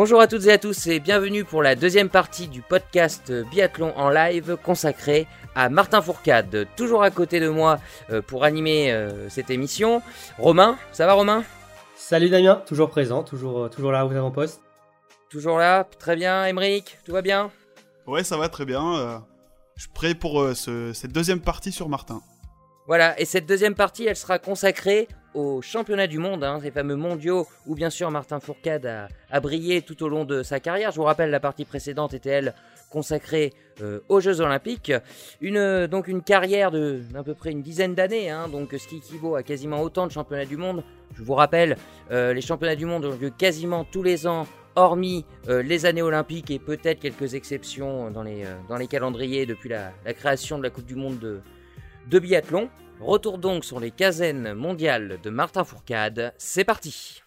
Bonjour à toutes et à tous et bienvenue pour la deuxième partie du podcast Biathlon en live consacré à Martin Fourcade. Toujours à côté de moi euh, pour animer euh, cette émission. Romain, ça va Romain? Salut Damien, toujours présent, toujours, euh, toujours là vous en poste. Toujours là, très bien. Émeric, tout va bien? Ouais, ça va très bien. je suis prêt pour cette deuxième partie sur Martin. Voilà, et cette deuxième partie, elle sera consacrée aux championnats du monde, hein, ces fameux mondiaux où bien sûr Martin Fourcade a, brillé tout au long de sa carrière. Je vous rappelle, la partie précédente était elle consacrée euh, aux Jeux Olympiques. Une, donc une carrière de d'à peu près une dizaine d'années, hein, donc ce qui équivaut à quasiment autant de championnats du monde. Je vous rappelle, euh, les championnats du monde ont lieu quasiment tous les ans hormis euh, les années olympiques et peut-être quelques exceptions dans les, dans les calendriers depuis la, création de la Coupe du Monde de, de biathlon. Retour donc sur les casernes mondiales de Martin Fourcade, c'est parti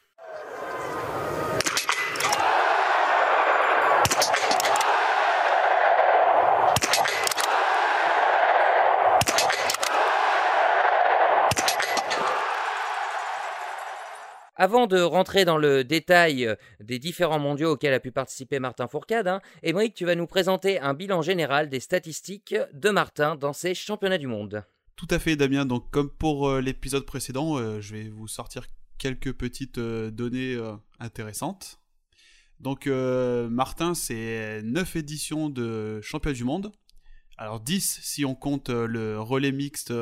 Avant de rentrer dans le détail euh, des différents mondiaux auxquels a pu participer Martin Fourcade, hein, tu vas nous présenter un bilan général des statistiques de Martin dans ces championnats du monde. Tout à fait, Damien. Donc, comme pour euh, l'épisode précédent, euh, je vais vous sortir quelques petites euh, données intéressantes. Donc, Martin, c'est 9 éditions de championnat du monde. Alors, 10 si on compte le relais mixte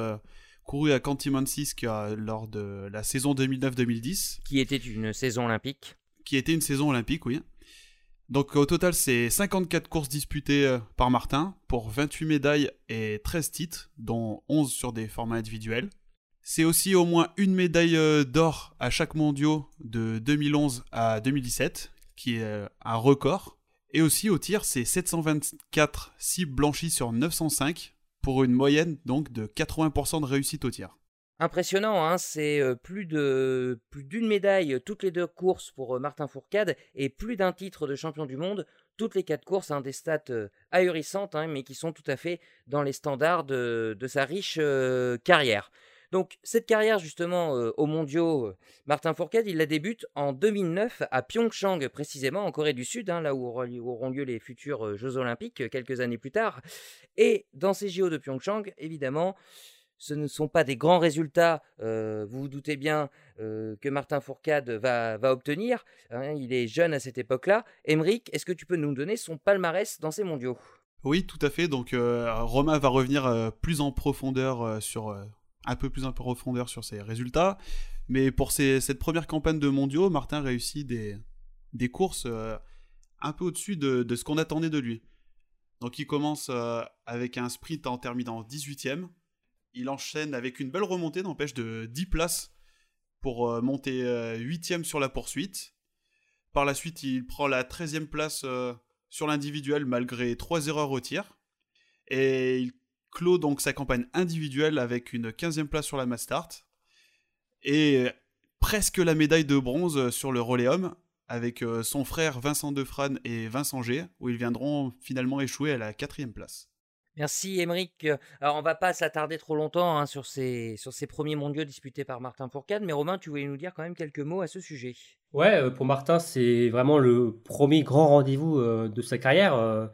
couru à Cantimansis lors de la saison 2009-2010. Qui était une saison olympique. Qui était une saison olympique, oui. Donc au total, c'est 54 courses disputées euh, par Martin pour 28 médailles et 13 titres, dont 11 sur des formats individuels. C'est aussi au moins une médaille euh, d'or à chaque mondiaux de 2011 à 2017, qui est euh, un record. Et aussi au tir, c'est 724 cibles blanchies sur 905 pour une moyenne donc de 80% de réussite au tir. Impressionnant, hein c'est euh, plus de plus d'une médaille toutes les deux courses pour euh, Martin Fourcade et plus d'un titre de champion du monde toutes les quatre courses, hein, des stats euh, ahurissantes, hein, mais qui sont tout à fait dans les standards de, sa riche carrière. Donc cette carrière justement aux mondiaux, Martin Fourcade, il la débute en 2009 à Pyeongchang précisément en Corée du Sud, là où auront lieu les futurs Jeux olympiques quelques années plus tard. Et dans ces JO de Pyeongchang, évidemment, ce ne sont pas des grands résultats, euh, vous vous doutez bien, euh, que Martin Fourcade va, obtenir. Hein, il est jeune à cette époque-là. Emeric, est-ce que tu peux nous donner son palmarès dans ces mondiaux? Oui, tout à fait. Donc euh, Romain va revenir plus en profondeur sur un peu plus en profondeur sur ses résultats. Mais pour cette première campagne de mondiaux, Martin réussit des, courses un peu au-dessus de, de, ce qu'on attendait de lui. Donc il commence avec un sprint en terminant 18ème il enchaîne avec une belle remontée, n'empêche, de 10 places pour euh, monter 8ème euh, sur la poursuite. Par la suite, il prend la 13e place euh, sur l'individuel malgré 3 erreurs au tir. Et il clôt donc sa campagne individuelle avec une 15e place sur la mass start. Et presque la médaille de bronze sur le relais homme avec son frère Vincent Defrane et Vincent G, où ils viendront finalement échouer à la 4 place. Merci Émeric. Alors on va pas s'attarder trop longtemps hein, sur, ces, premiers mondiaux disputés par Martin Fourcade, mais Romain, tu voulais nous dire quand même quelques mots à ce sujet. Ouais, euh, pour Martin, c'est vraiment le premier grand rendez-vous euh, de sa carrière. Euh,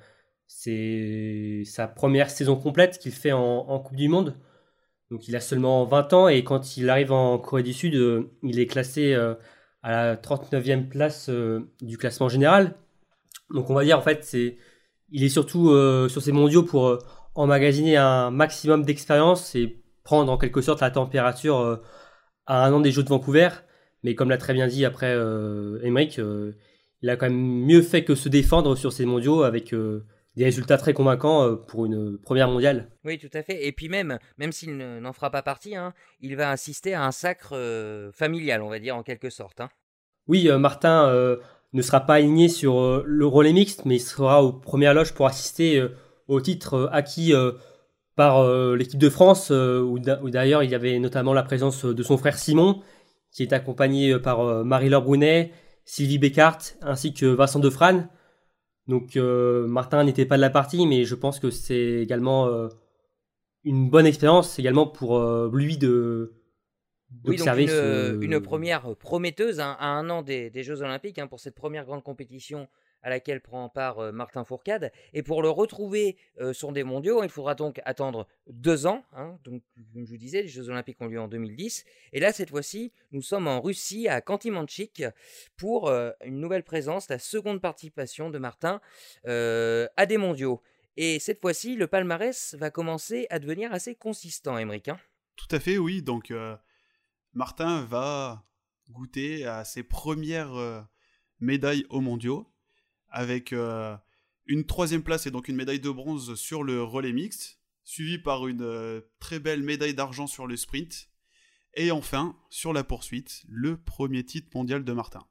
c'est sa première saison complète qu'il fait en, Coupe du Monde. Donc il a seulement 20 ans et quand il arrive en Corée du Sud, il est classé à la 39e place du classement général. Donc on va dire en fait c'est il est surtout euh, sur ces mondiaux pour euh, emmagasiner un maximum d'expérience et prendre en quelque sorte la température euh, à un an des Jeux de Vancouver. Mais comme l'a très bien dit après Emmerich, il a quand même mieux fait que se défendre sur ces mondiaux avec des résultats très convaincants pour une première mondiale. Oui, tout à fait. Et puis même, même s'il n'en fera pas partie, hein, il va assister à un sacre familial, on va dire en quelque sorte. Hein. Oui, Martin ne sera pas aligné sur euh, le relais mixte, mais il sera aux premières loges pour assister euh, au titre euh, acquis par l'équipe de France, où d'ailleurs il y avait notamment la présence de son frère Simon, qui est accompagné par Marie-Laure Brunet, Sylvie Beckart, ainsi que Vincent Defrane. Donc Martin n'était pas de la partie, mais je pense que c'est également une bonne expérience également pour lui de d'observer oui, une, une, première prometteuse hein, à un an des, des Jeux Olympiques hein, pour cette première grande compétition à laquelle prend part Martin Fourcade. Et pour le retrouver sur des mondiaux, il faudra donc attendre deux ans. Hein. donc, comme je vous disais, les Jeux Olympiques ont lieu en 2010. Et là, cette fois-ci, nous sommes en Russie, à Kantimanchik, pour une nouvelle présence, la seconde participation de Martin à des mondiaux. Et cette fois-ci, le palmarès va commencer à devenir assez consistant, Émeric. Hein. Tout à fait, oui. Donc, Martin va goûter à ses premières médailles aux mondiaux avec euh, une troisième place et donc une médaille de bronze sur le relais mixte, suivi par une euh, très belle médaille d'argent sur le sprint, et enfin, sur la poursuite, le premier titre mondial de Martin.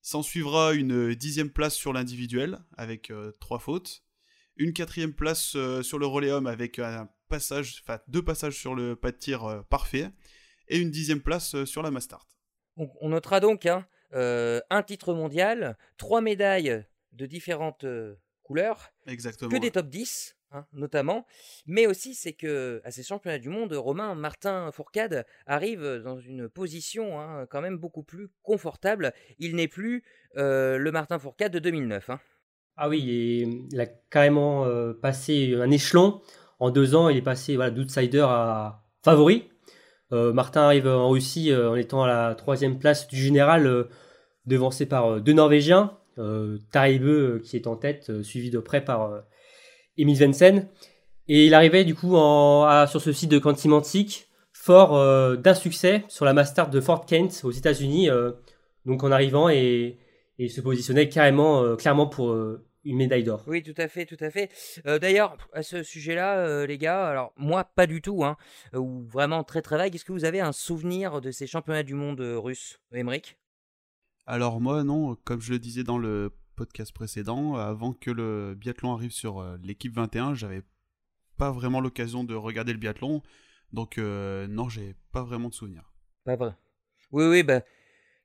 S'en suivra une dixième place sur l'individuel, avec euh, trois fautes, une quatrième place sur le relais homme avec deux passages sur le pas de tir parfait, et une dixième place sur la Mastart. On, notera donc hein, un titre mondial, trois médailles de différentes couleurs. Exactement. Que des top 10, hein, notamment. Mais aussi, c'est que à ces championnats du monde, Romain Martin Fourcade arrive dans une position hein, quand même beaucoup plus confortable. Il n'est plus le Martin Fourcade de 2009. Hein. Ah oui, il, a carrément passé un échelon. En deux ans, il est passé voilà, d'outsider à favori. Martin arrive en Russie en étant à la troisième place du général, devancé par deux Norvégiens, euh, euh, qui est en tête, euh, suivi de près par euh, Emil Vensen. Et il arrivait du coup sur ce site de Quantimantic, fort d'un succès sur la Master de Fort Kent aux États-Unis, donc en arrivant et, et se positionnait carrément, clairement pour une médaille d'or. Oui, tout à fait, tout à fait. D'ailleurs, à ce sujet-là, les gars, alors moi pas du tout, hein, ou vraiment très très vague. Est-ce que vous avez un souvenir de ces championnats du monde russes, Emmerich alors moi non, comme je le disais dans le podcast précédent, avant que le biathlon arrive sur euh, l'équipe 21, j'avais pas vraiment l'occasion de regarder le biathlon, donc euh, non, j'ai pas vraiment de souvenirs. Pas vrai. Oui, oui, bah.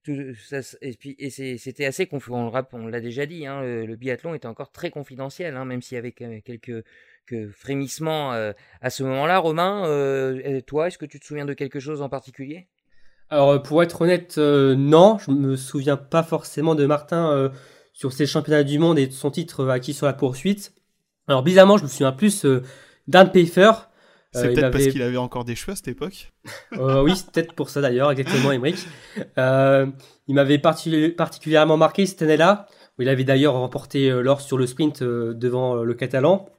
Et puis c'était assez confidentiel, on l'a déjà dit, hein, le, biathlon était encore très confidentiel, hein, même s'il y avait quelques, frémissements à ce moment-là. Romain, toi, est-ce que tu te souviens de quelque chose en particulier? Alors pour être honnête, non, je me souviens pas forcément de Martin sur ses championnats du monde et de son titre acquis sur la poursuite. Alors bizarrement, je me souviens plus d'Anne Pfeiffer. C'est peut-être parce qu'il avait encore des cheveux à cette époque. oui, c'est peut-être pour ça d'ailleurs, exactement, Emmerich. il m'avait particulièrement marqué cette année-là, où il avait d'ailleurs remporté l'or sur le sprint devant le Catalan.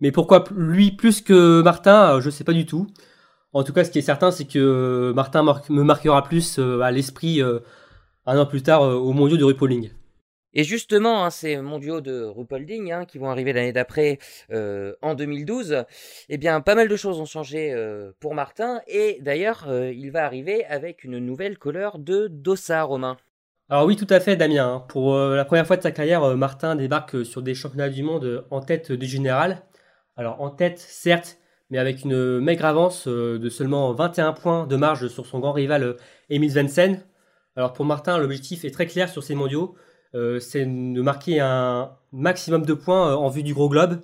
Mais pourquoi lui plus que Martin, je sais pas du tout. En tout cas, ce qui est certain, c'est que euh, Martin me marquera plus euh, à l'esprit euh, un an plus tard au mondiaux de Rupolding. Et justement, hein, ces mondiaux de Rupolding hein, qui vont arriver l'année d'après, en 2012, eh bien, pas mal de choses ont changé pour Martin. Et d'ailleurs, il va arriver avec une nouvelle couleur de Dossa, Romain. Alors oui, tout à fait, Damien. Hein. Pour la première fois de sa carrière, Martin débarque sur des championnats du monde en tête du général. Alors en tête, certes, mais avec une maigre avance euh, de seulement 21 points de marge sur son grand rival euh, Emil Svensson. Alors pour Martin, l'objectif est très clair sur ces mondiaux, euh, c'est de marquer un maximum de points en vue du gros globe,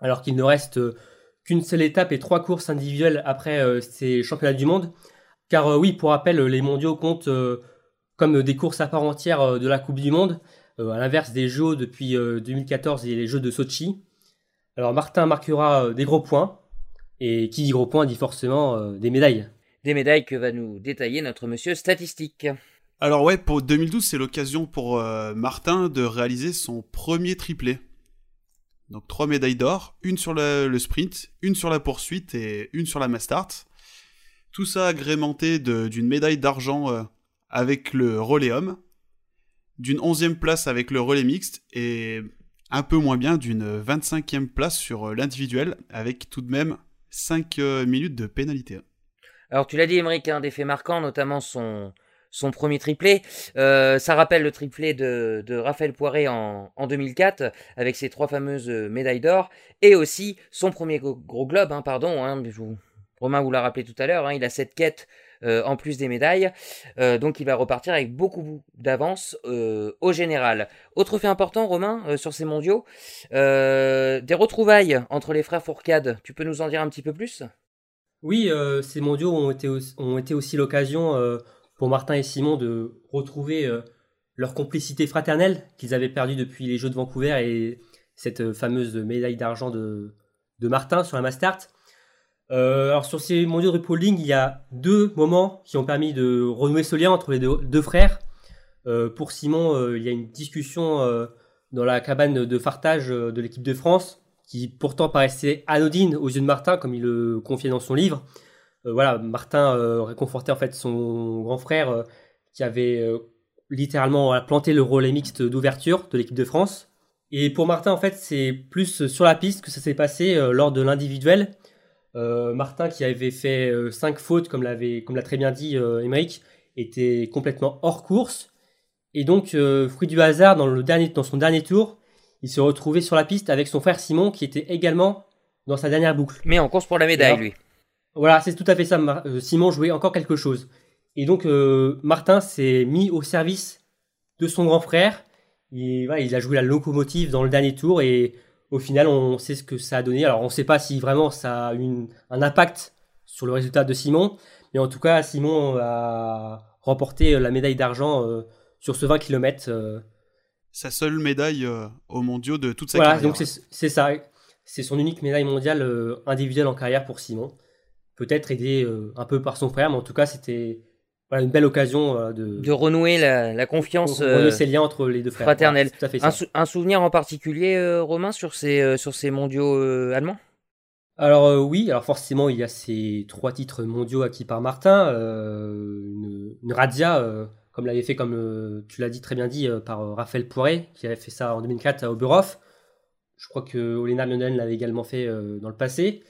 alors qu'il ne reste qu'une seule étape et trois courses individuelles après ces championnats du monde. Car oui, pour rappel, les mondiaux comptent comme des courses à part entière de la Coupe du Monde, à l'inverse des Jeux depuis 2014 et les Jeux de Sochi. Alors Martin marquera des gros points, et qui dit gros point dit forcément euh, des médailles. Des médailles que va nous détailler notre monsieur statistique. Alors ouais, pour 2012, c'est l'occasion pour euh, Martin de réaliser son premier triplé. Donc trois médailles d'or, une sur le, sprint, une sur la poursuite et une sur la mass start. Tout ça agrémenté d'une médaille d'argent euh, avec le relais homme, d'une onzième place avec le relais mixte et un peu moins bien d'une 25e place sur l'individuel avec tout de même 5 euh, minutes de pénalité. Alors tu l'as dit, Émeric, un des faits marquants, notamment son, son premier triplé. Euh, ça rappelle le triplé de, Raphaël Poiré en, en, 2004 avec ses trois fameuses médailles d'or et aussi son premier gros globe, hein, pardon. Hein, Romain vous l'a rappelé tout à l'heure, hein, il a cette quête euh, en plus des médailles. Euh, donc il va repartir avec beaucoup d'avance euh, au général. Autre fait important, Romain, sur ces mondiaux, des retrouvailles entre les frères Fourcade. Tu peux nous en dire un petit peu plus? Oui, ces mondiaux ont été aussi l'occasion pour Martin et Simon de retrouver leur complicité fraternelle qu'ils avaient perdue depuis les Jeux de Vancouver et cette fameuse médaille d'argent de, Martin sur la Mastart. Euh, alors sur ces mondiaux de RuPauling, il y a deux moments qui ont permis de renouer ce lien entre les deux, frères. Euh, pour Simon, euh, il y a une discussion dans la cabane de fartage de l'équipe de France, qui pourtant paraissait anodine aux yeux de Martin, comme il le confiait dans son livre. Voilà, Martin réconfortait en fait son grand frère qui avait littéralement planté le relais mixte d'ouverture de l'équipe de France. Et pour Martin, en fait, c'est plus sur la piste que ça s'est passé lors de l'individuel. Euh, Martin, qui avait fait 5 euh, fautes, comme l'a très bien dit euh, était complètement hors course. Et donc, euh, fruit du hasard, dans, le dernier, dans son dernier tour, il se retrouvait sur la piste avec son frère Simon, qui était également dans sa dernière boucle. Mais en course pour la médaille, lui. Voilà, c'est tout à fait ça. Simon jouait encore quelque chose. Et donc, Martin s'est mis au service de son grand frère. il a joué la locomotive dans le dernier tour et au final, on sait ce que ça a donné. Alors, on ne sait pas si vraiment ça a eu un impact sur le résultat de Simon, mais en tout cas, Simon a remporté la médaille d'argent euh, sur ce 20 km. Euh. Sa seule médaille euh, aux mondiaux de toute sa voilà, carrière. donc c'est ça. C'est son unique médaille mondiale individuelle en carrière pour Simon. Peut-être aidé un peu par son frère, mais en tout cas, c'était une belle occasion euh, de, de renouer la, confiance renouer ces liens entre les deux frères fraternels. un, souvenir en particulier, euh, Romain, sur ces, euh, sur ces mondiaux allemands? Alors oui, alors forcément il y a ces trois titres mondiaux acquis par Martin, une, une, razzia, comme l'avait fait, comme tu l'as dit très bien dit, par Raphaël Poiré, qui avait fait ça en 2004 à Oberhof. Je crois que Olena Lionen l'avait également fait dans le passé.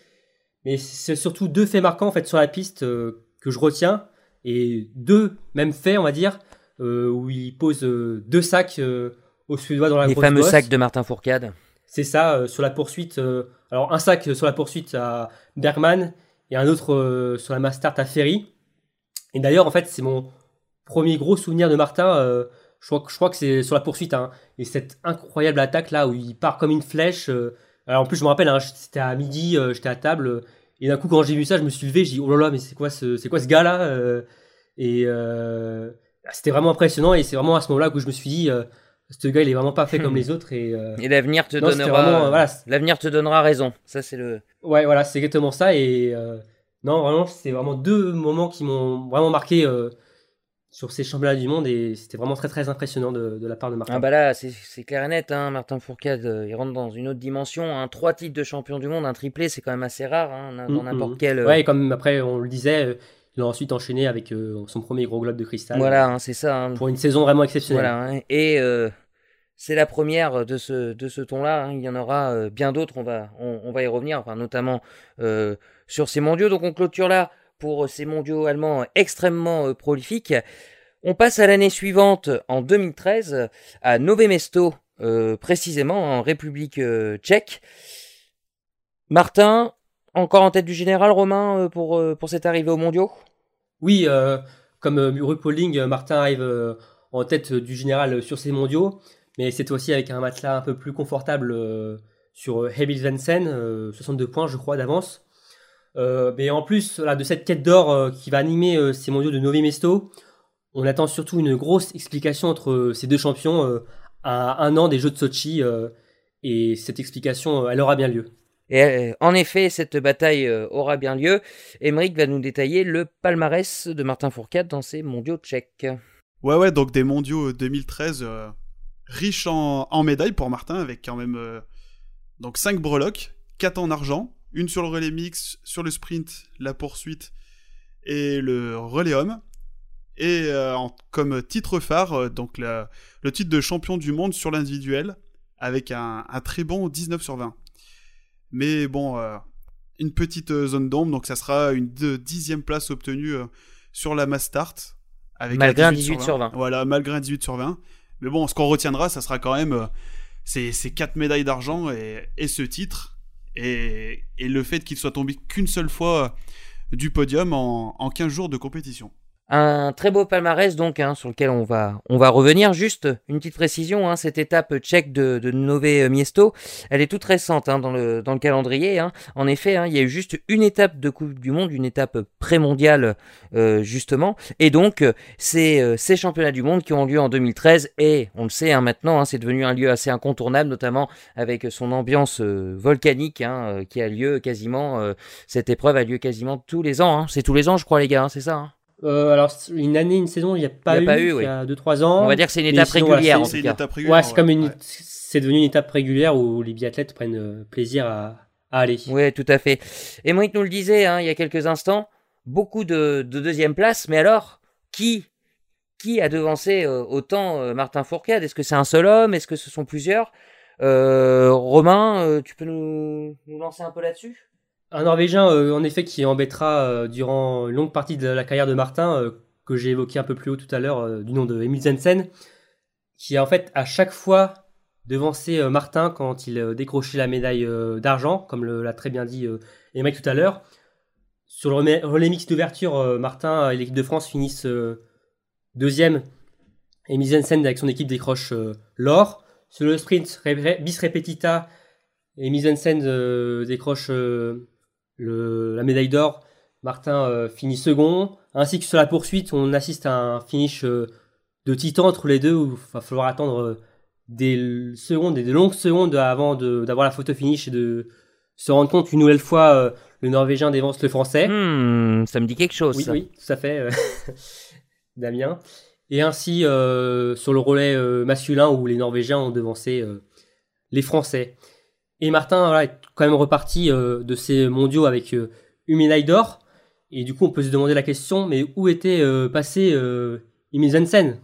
Mais c'est surtout deux faits marquants en fait sur la piste que je retiens et deux même faits, on va dire, euh, où il pose euh, deux sacs euh, au Suédois dans la Les fameux sacs de Martin Fourcade. C'est ça, sur la poursuite. alors, un sac sur la poursuite à Bergman et un autre sur la Mastart à Ferry. Et d'ailleurs, en fait, c'est mon premier gros souvenir de Martin. je, crois, je crois que c'est sur la poursuite. Hein, et cette incroyable attaque là où il part comme une flèche. Alors, en plus, je me rappelle, hein, c'était à midi, j'étais à table. Et d'un coup, quand j'ai vu ça, je me suis levé, j'ai dit, oh là là, mais c'est quoi ce, c'est quoi ce gars-là euh, Et euh, c'était vraiment impressionnant. Et c'est vraiment à ce moment-là que je me suis dit, euh, ce gars, il est vraiment pas fait comme les autres. Et, et l'avenir te donnera, l'avenir te donnera raison. Ça, c'est le. Ouais, voilà, c'est exactement ça. Et non, vraiment, c'est vraiment deux moments qui m'ont vraiment marqué sur ces championnats du monde et c'était vraiment très très impressionnant de, la part de Martin. Ah bah là c'est clair et net, hein, Martin Fourcade euh, il rentre dans une autre dimension, un trois titres de champion du monde, un triplé c'est quand même assez rare hein, dans mm, mm. n'importe quel... Euh, ouais comme après on le disait, euh, il a ensuite enchaîné avec son premier gros globe de cristal. Voilà hein, c'est ça. Pour une saison vraiment exceptionnelle. Voilà, et c'est la première de ce, de ce ton-là, il y en aura bien d'autres, on va, on, va y revenir, enfin, notamment sur ces mondiaux, donc on clôture là pour ces mondiaux allemands extrêmement prolifiques. On passe à l'année suivante, en 2013, à Nové Mesto, euh, précisément en République euh, tchèque. Martin, encore en tête du général Romain euh, pour, pour cette arrivée aux mondiaux? Oui, comme Rupoling, Martin arrive en tête du général sur ces mondiaux, mais cette fois-ci avec un matelas un peu plus confortable sur Hebil Vensen, 62 points je crois d'avance. Euh, mais en plus de cette quête d'or euh, qui va animer euh, ces mondiaux de Novi Mesto, on attend surtout une grosse explication entre ces deux champions à un an des Jeux de Sochi. et cette explication, elle aura bien lieu. Et en effet, cette bataille aura bien lieu. Emmerich va nous détailler le palmarès de Martin Fourcade dans ces mondiaux tchèques. Ouais, ouais, donc des mondiaux 2013 riches en, en, médailles pour Martin, avec quand même donc 5 breloques, 4 en argent, une sur le relais mix, sur le sprint, la poursuite et le relais homme. Et euh, comme titre phare, euh, donc le titre de champion du monde sur l'individuel, avec un, très bon 19 sur 20. Mais bon, euh, une petite zone d'ombre, donc ça sera une dixième place obtenue sur la mass start. Avec malgré un 18 sur 20. Voilà, malgré un 18 sur 20. Mais bon, ce qu'on retiendra, ça sera quand même ces, 4 médailles d'argent et, et, ce titre et, le fait qu'il soit tombé qu'une seule fois du podium en, en 15 jours de compétition. Un très beau palmarès donc hein, sur lequel on va on va revenir. Juste une petite précision, hein, cette étape tchèque de, de Nové Miesto, elle est toute récente hein, dans le dans le calendrier. Hein. En effet, hein, il y a eu juste une étape de Coupe du Monde, une étape pré-mondiale euh, justement, et donc c'est euh, ces championnats du monde qui ont lieu en 2013 et on le sait maintenant, c'est devenu un lieu assez incontournable, notamment avec son ambiance euh, volcanique qui a lieu quasiment. cette épreuve a lieu quasiment tous les ans. C'est tous les ans, je crois les gars, c'est ça. Euh, alors, une année, une saison, il n'y a pas eu, il y a 2-3 ans. On va dire que c'est une étape régulière. en tout cas. ouais, c'est comme une, c'est devenu une étape régulière où les biathlètes prennent euh, plaisir à, aller. Oui, tout à fait. Et Monique nous le disait hein, il y a quelques instants, beaucoup de, de deuxième place, mais alors, qui qui a devancé euh, autant Martin Fourcade? Est-ce que c'est un seul homme? Est-ce que ce sont plusieurs? Romain, tu peux nous, nous lancer un peu là-dessus? Un Norvégien, euh, en effet, qui embêtera euh, durant une longue partie de la carrière de Martin, euh, que j'ai évoqué un peu plus haut tout à l'heure, du nom de Emil Zensen, qui a en fait à chaque fois devancé Martin quand il décrochait la médaille d'argent, comme l'a très bien dit Emmerich tout à l'heure. Sur le relais mix d'ouverture, Martin et l'équipe de France finissent deuxième. Emil Zensen avec son équipe décroche l'or. Sur le sprint bis repetita, Emil Zensen décroche la médaille d'or, Martin euh, finit second. Ainsi que sur la poursuite, on assiste à un finish euh, de titan entre les deux où il va falloir attendre euh, des secondes et des longues secondes avant d'avoir la photo finish et de se rendre compte qu'une nouvelle fois le Norvégien dévance le Français. Hmm, ça me dit quelque chose. Oui, oui tout à fait, Damien. Et ainsi sur le relais masculin où les Norvégiens ont devancé les Français. Et Martin est quand même reparti euh, de ces mondiaux avec euh, une médaille d'or. Et du coup, on peut se demander la question, mais où était euh, passé euh, Emil Jensen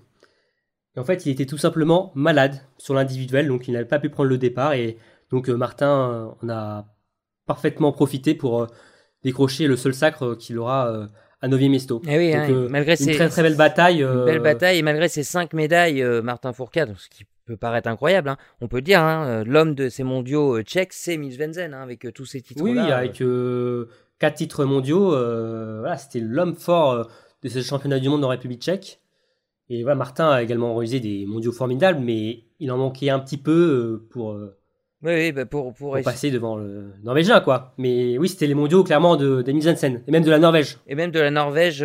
En fait, il était tout simplement malade sur l'individuel, donc il n'avait pas pu prendre le départ. Et donc Martin en a parfaitement profité pour décrocher le seul sacre qu'il aura à 9 Mesto. Et oui, hein, malgré une très très belle bataille. belle bataille, et malgré ses cinq médailles, Martin Fourcade, ce qui peut paraître incroyable. Hein. On peut dire, hein, euh, l'homme de ces mondiaux euh, tchèques, c'est Mils Venzen, hein, avec euh, tous ces titres. Oui, avec quatre titres mondiaux, voilà, c'était l'homme fort de ce championnat du monde en République tchèque. Et voilà, Martin a également réalisé des mondiaux formidables, mais il en manquait un petit peu pour, oui, bah, pour, pour, passer devant le Norvégien, quoi. Mais oui, c'était les mondiaux clairement de, de et même de la Norvège. Et même de la Norvège.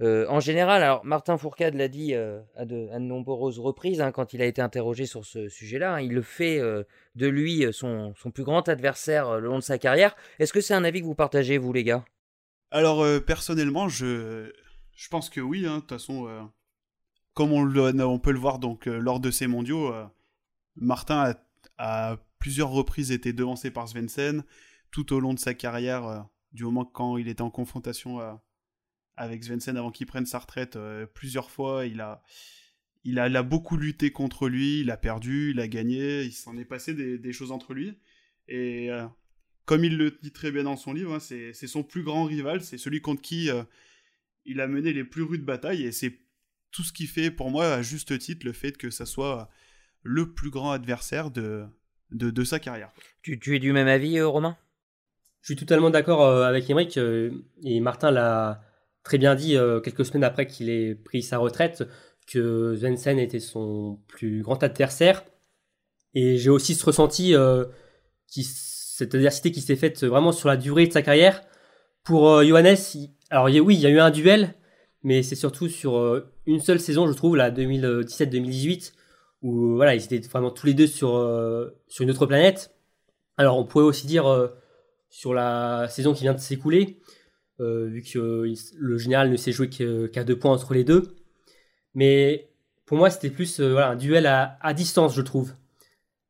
Euh, en général, alors Martin Fourcade l'a dit euh, à, de, nombreuses reprises hein, quand il a été interrogé sur ce sujet-là, hein, il le fait euh, de lui son, plus grand adversaire le long de sa carrière. Est-ce que c'est un avis que vous partagez, vous les gars? Alors personnellement, je, pense que oui. Hein, de toute façon, comme on, peut le voir donc lors de ces mondiaux, Martin a, à plusieurs reprises été devancé par Svensson tout au long de sa carrière, du moment quand il était en confrontation avec Svensson avant qu'il prenne sa retraite euh, plusieurs fois. Il a, il, a, beaucoup lutté contre lui, il a perdu, il a gagné, il s'en est passé des, choses entre lui. Et euh, comme il le dit très bien dans son livre, hein, c'est son plus grand rival, c'est celui contre qui euh, il a mené les plus rudes batailles. Et c'est tout ce qui fait pour moi, à juste titre, le fait que ça soit le plus grand adversaire de, de, sa carrière. Tu, tu, es du même avis, Romain? Je suis totalement d'accord avec Emmerich, et Martin l'a très bien dit euh, quelques semaines après qu'il ait pris sa retraite que Svensson était son plus grand adversaire. Et j'ai aussi ce ressenti, euh, cette adversité qui s'est faite vraiment sur la durée de sa carrière. Pour euh, Johannes, alors oui, il y a eu un duel, mais c'est surtout sur une seule saison, je trouve, la 2017-2018, où voilà, ils étaient vraiment tous les deux sur, sur une autre planète. Alors on pourrait aussi dire sur la saison qui vient de s'écouler, vu que le général ne s'est joué qu'à deux points entre les deux. Mais pour moi, c'était plus euh, un duel à, distance, je trouve.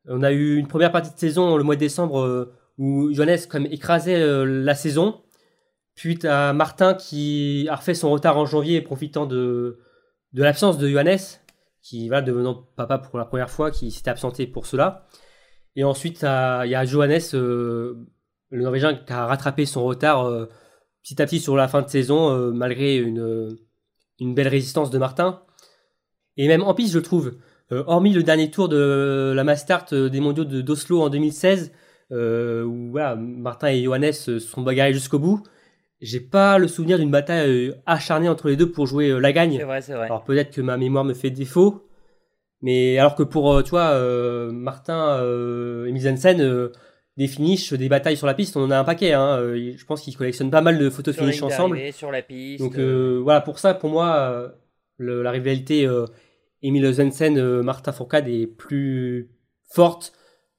On a eu une première partie de saison le mois de décembre euh, où Johannes comme écrasait la saison. Puis à Martin qui a refait son retard en janvier, profitant de, de l'absence de Johannes, qui va devenant papa pour la première fois, qui s'était absenté pour cela. Et ensuite, il y a Johannes, le Norvégien, qui a rattrapé son retard petit à petit sur la fin de saison, euh, malgré une, euh, une belle résistance de Martin. Et même en piste, je trouve, euh, hormis le dernier tour de la Mastart des mondiaux de d'Oslo en 2016, où Martin et Johannes sont bagarrés jusqu'au bout, j'ai pas le souvenir d'une bataille acharnée entre les deux pour jouer la gagne. C'est vrai, c'est vrai. Alors peut-être que ma mémoire me fait défaut, mais alors que pour, tu vois, Martin et Misensen, des finishes, des batailles sur la piste, on en a un paquet. Hein. Je pense qu'ils collectionnent pas mal de photos finish ensemble. Sur la piste. Donc voilà, pour ça, pour moi, la rivalité Emile Zensen, euh, Martin Fourcade est plus forte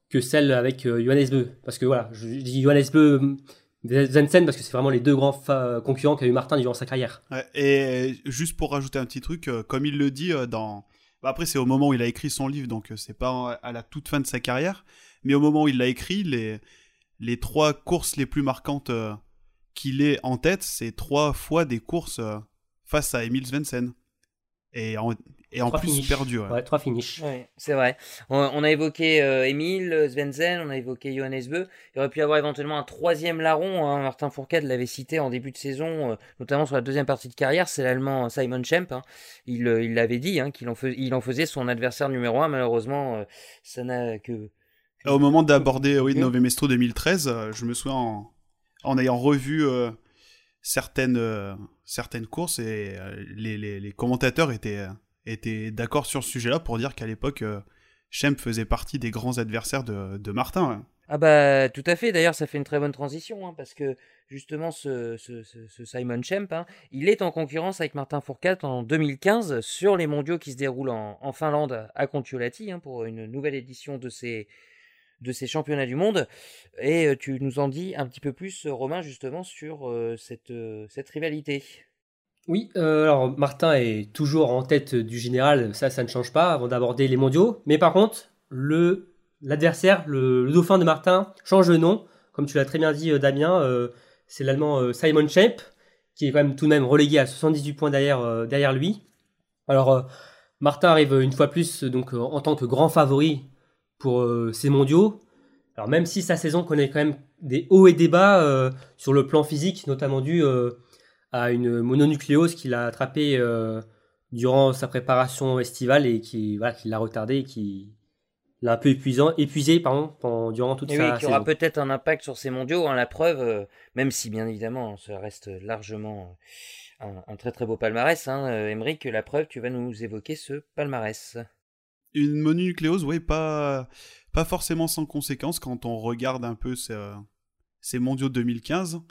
que celle avec euh, Johannes Beu. Parce que voilà, je, dis Johannes Beu, Zensen parce que c'est vraiment les deux grands concurrents qu'a eu Martin durant sa carrière. et juste pour rajouter un petit truc, euh, comme il le dit dans. Bah, après, c'est au moment où il a écrit son livre, donc c'est pas à la toute fin de sa carrière. Mais au moment où il l'a écrit, les, les trois courses les plus marquantes qu'il ait en tête, c'est trois fois des courses face à Emile Svensson. Et en, et en plus perdu. Ouais. trois finishes. c'est vrai. On, a évoqué euh, Emile Svenzen, on a évoqué Johannes Beu. Il aurait pu y avoir éventuellement un troisième larron. Hein. Martin Fourcade l'avait cité en début de saison, euh, notamment sur la deuxième partie de carrière. C'est l'allemand Simon Schemp. Hein. Il euh, il l'avait dit hein, qu'il en, il en faisait son adversaire numéro un. Malheureusement, ça n'a que. Au moment d'aborder oui, Nove Mestro 2013, je me souviens en, en ayant revu certaines, certaines courses et les, les, les commentateurs étaient était d'accord sur ce sujet-là pour dire qu'à l'époque, euh, faisait partie des grands adversaires de, Martin. Ah bah tout à fait, d'ailleurs ça fait une très bonne transition, hein, parce que justement ce, Simon Schemp, hein, il est en concurrence avec Martin Fourcade en 2015 sur les mondiaux qui se déroulent en, Finlande à Kontiolahti hein, pour une nouvelle édition de ces, de ces championnats du monde. Et euh, tu nous en dis un petit peu plus, Romain, justement sur euh, cette, euh, cette rivalité. Oui, euh, alors Martin est toujours en tête du général, ça, ça ne change pas avant d'aborder les mondiaux. Mais par contre, le l'adversaire, le, dauphin de Martin, change de nom. Comme tu l'as très bien dit, euh, Damien, euh, c'est l'allemand Simon Schemp, qui est quand même tout de même relégué à 78 points derrière, derrière lui. Alors, Martin arrive une fois plus donc en tant que grand favori pour ces mondiaux. Alors, même si sa saison connaît quand même des hauts et des bas sur le plan physique, notamment dû à une mononucléose qu'il a attrapée euh, durant sa préparation estivale et qui, voilà, qui l'a retardé et qui l'a un peu épuisant, épuisé pardon, pendant, durant toute et sa oui, qui aura peut-être un impact sur ses mondiaux. Hein, la preuve, euh, même si bien évidemment ça reste largement euh, un, très très beau palmarès, hein, la preuve, tu vas nous évoquer ce palmarès. Une mononucléose, oui, pas, pas forcément sans conséquence quand on regarde un peu ces, ces mondiaux 2015.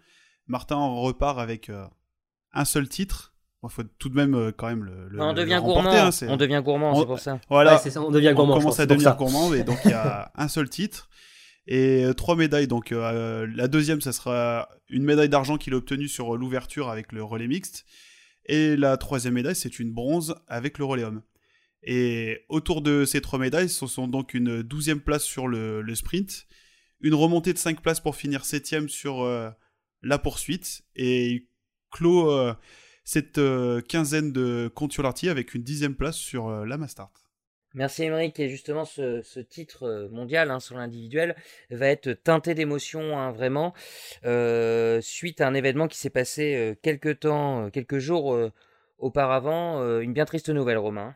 Martin repart avec un seul titre. Il faut tout de même euh, quand même le, on, devient gourmand, hein, on devient gourmand, c'est pour ça. Voilà, on devient gourmand. On commence à devenir gourmand, et donc il y a un seul titre et euh, trois médailles. Donc euh, la deuxième, ça sera une médaille d'argent qu'il a obtenue sur l'ouverture avec le relais mixte, et la troisième médaille, c'est une bronze avec le relais homme. Et autour de ces trois médailles, ce sont donc une douzième place sur le, sprint, une remontée de cinq places pour finir septième sur la poursuite, et clôt euh, cette euh, quinzaine de Contiolati avec une dixième place sur euh, la Mastart. Merci Émeric, et justement ce, titre mondial hein, sur l'individuel va être teinté d'émotion hein, vraiment suite à un événement qui s'est passé quelques temps, quelques jours auparavant, une bien triste nouvelle Romain.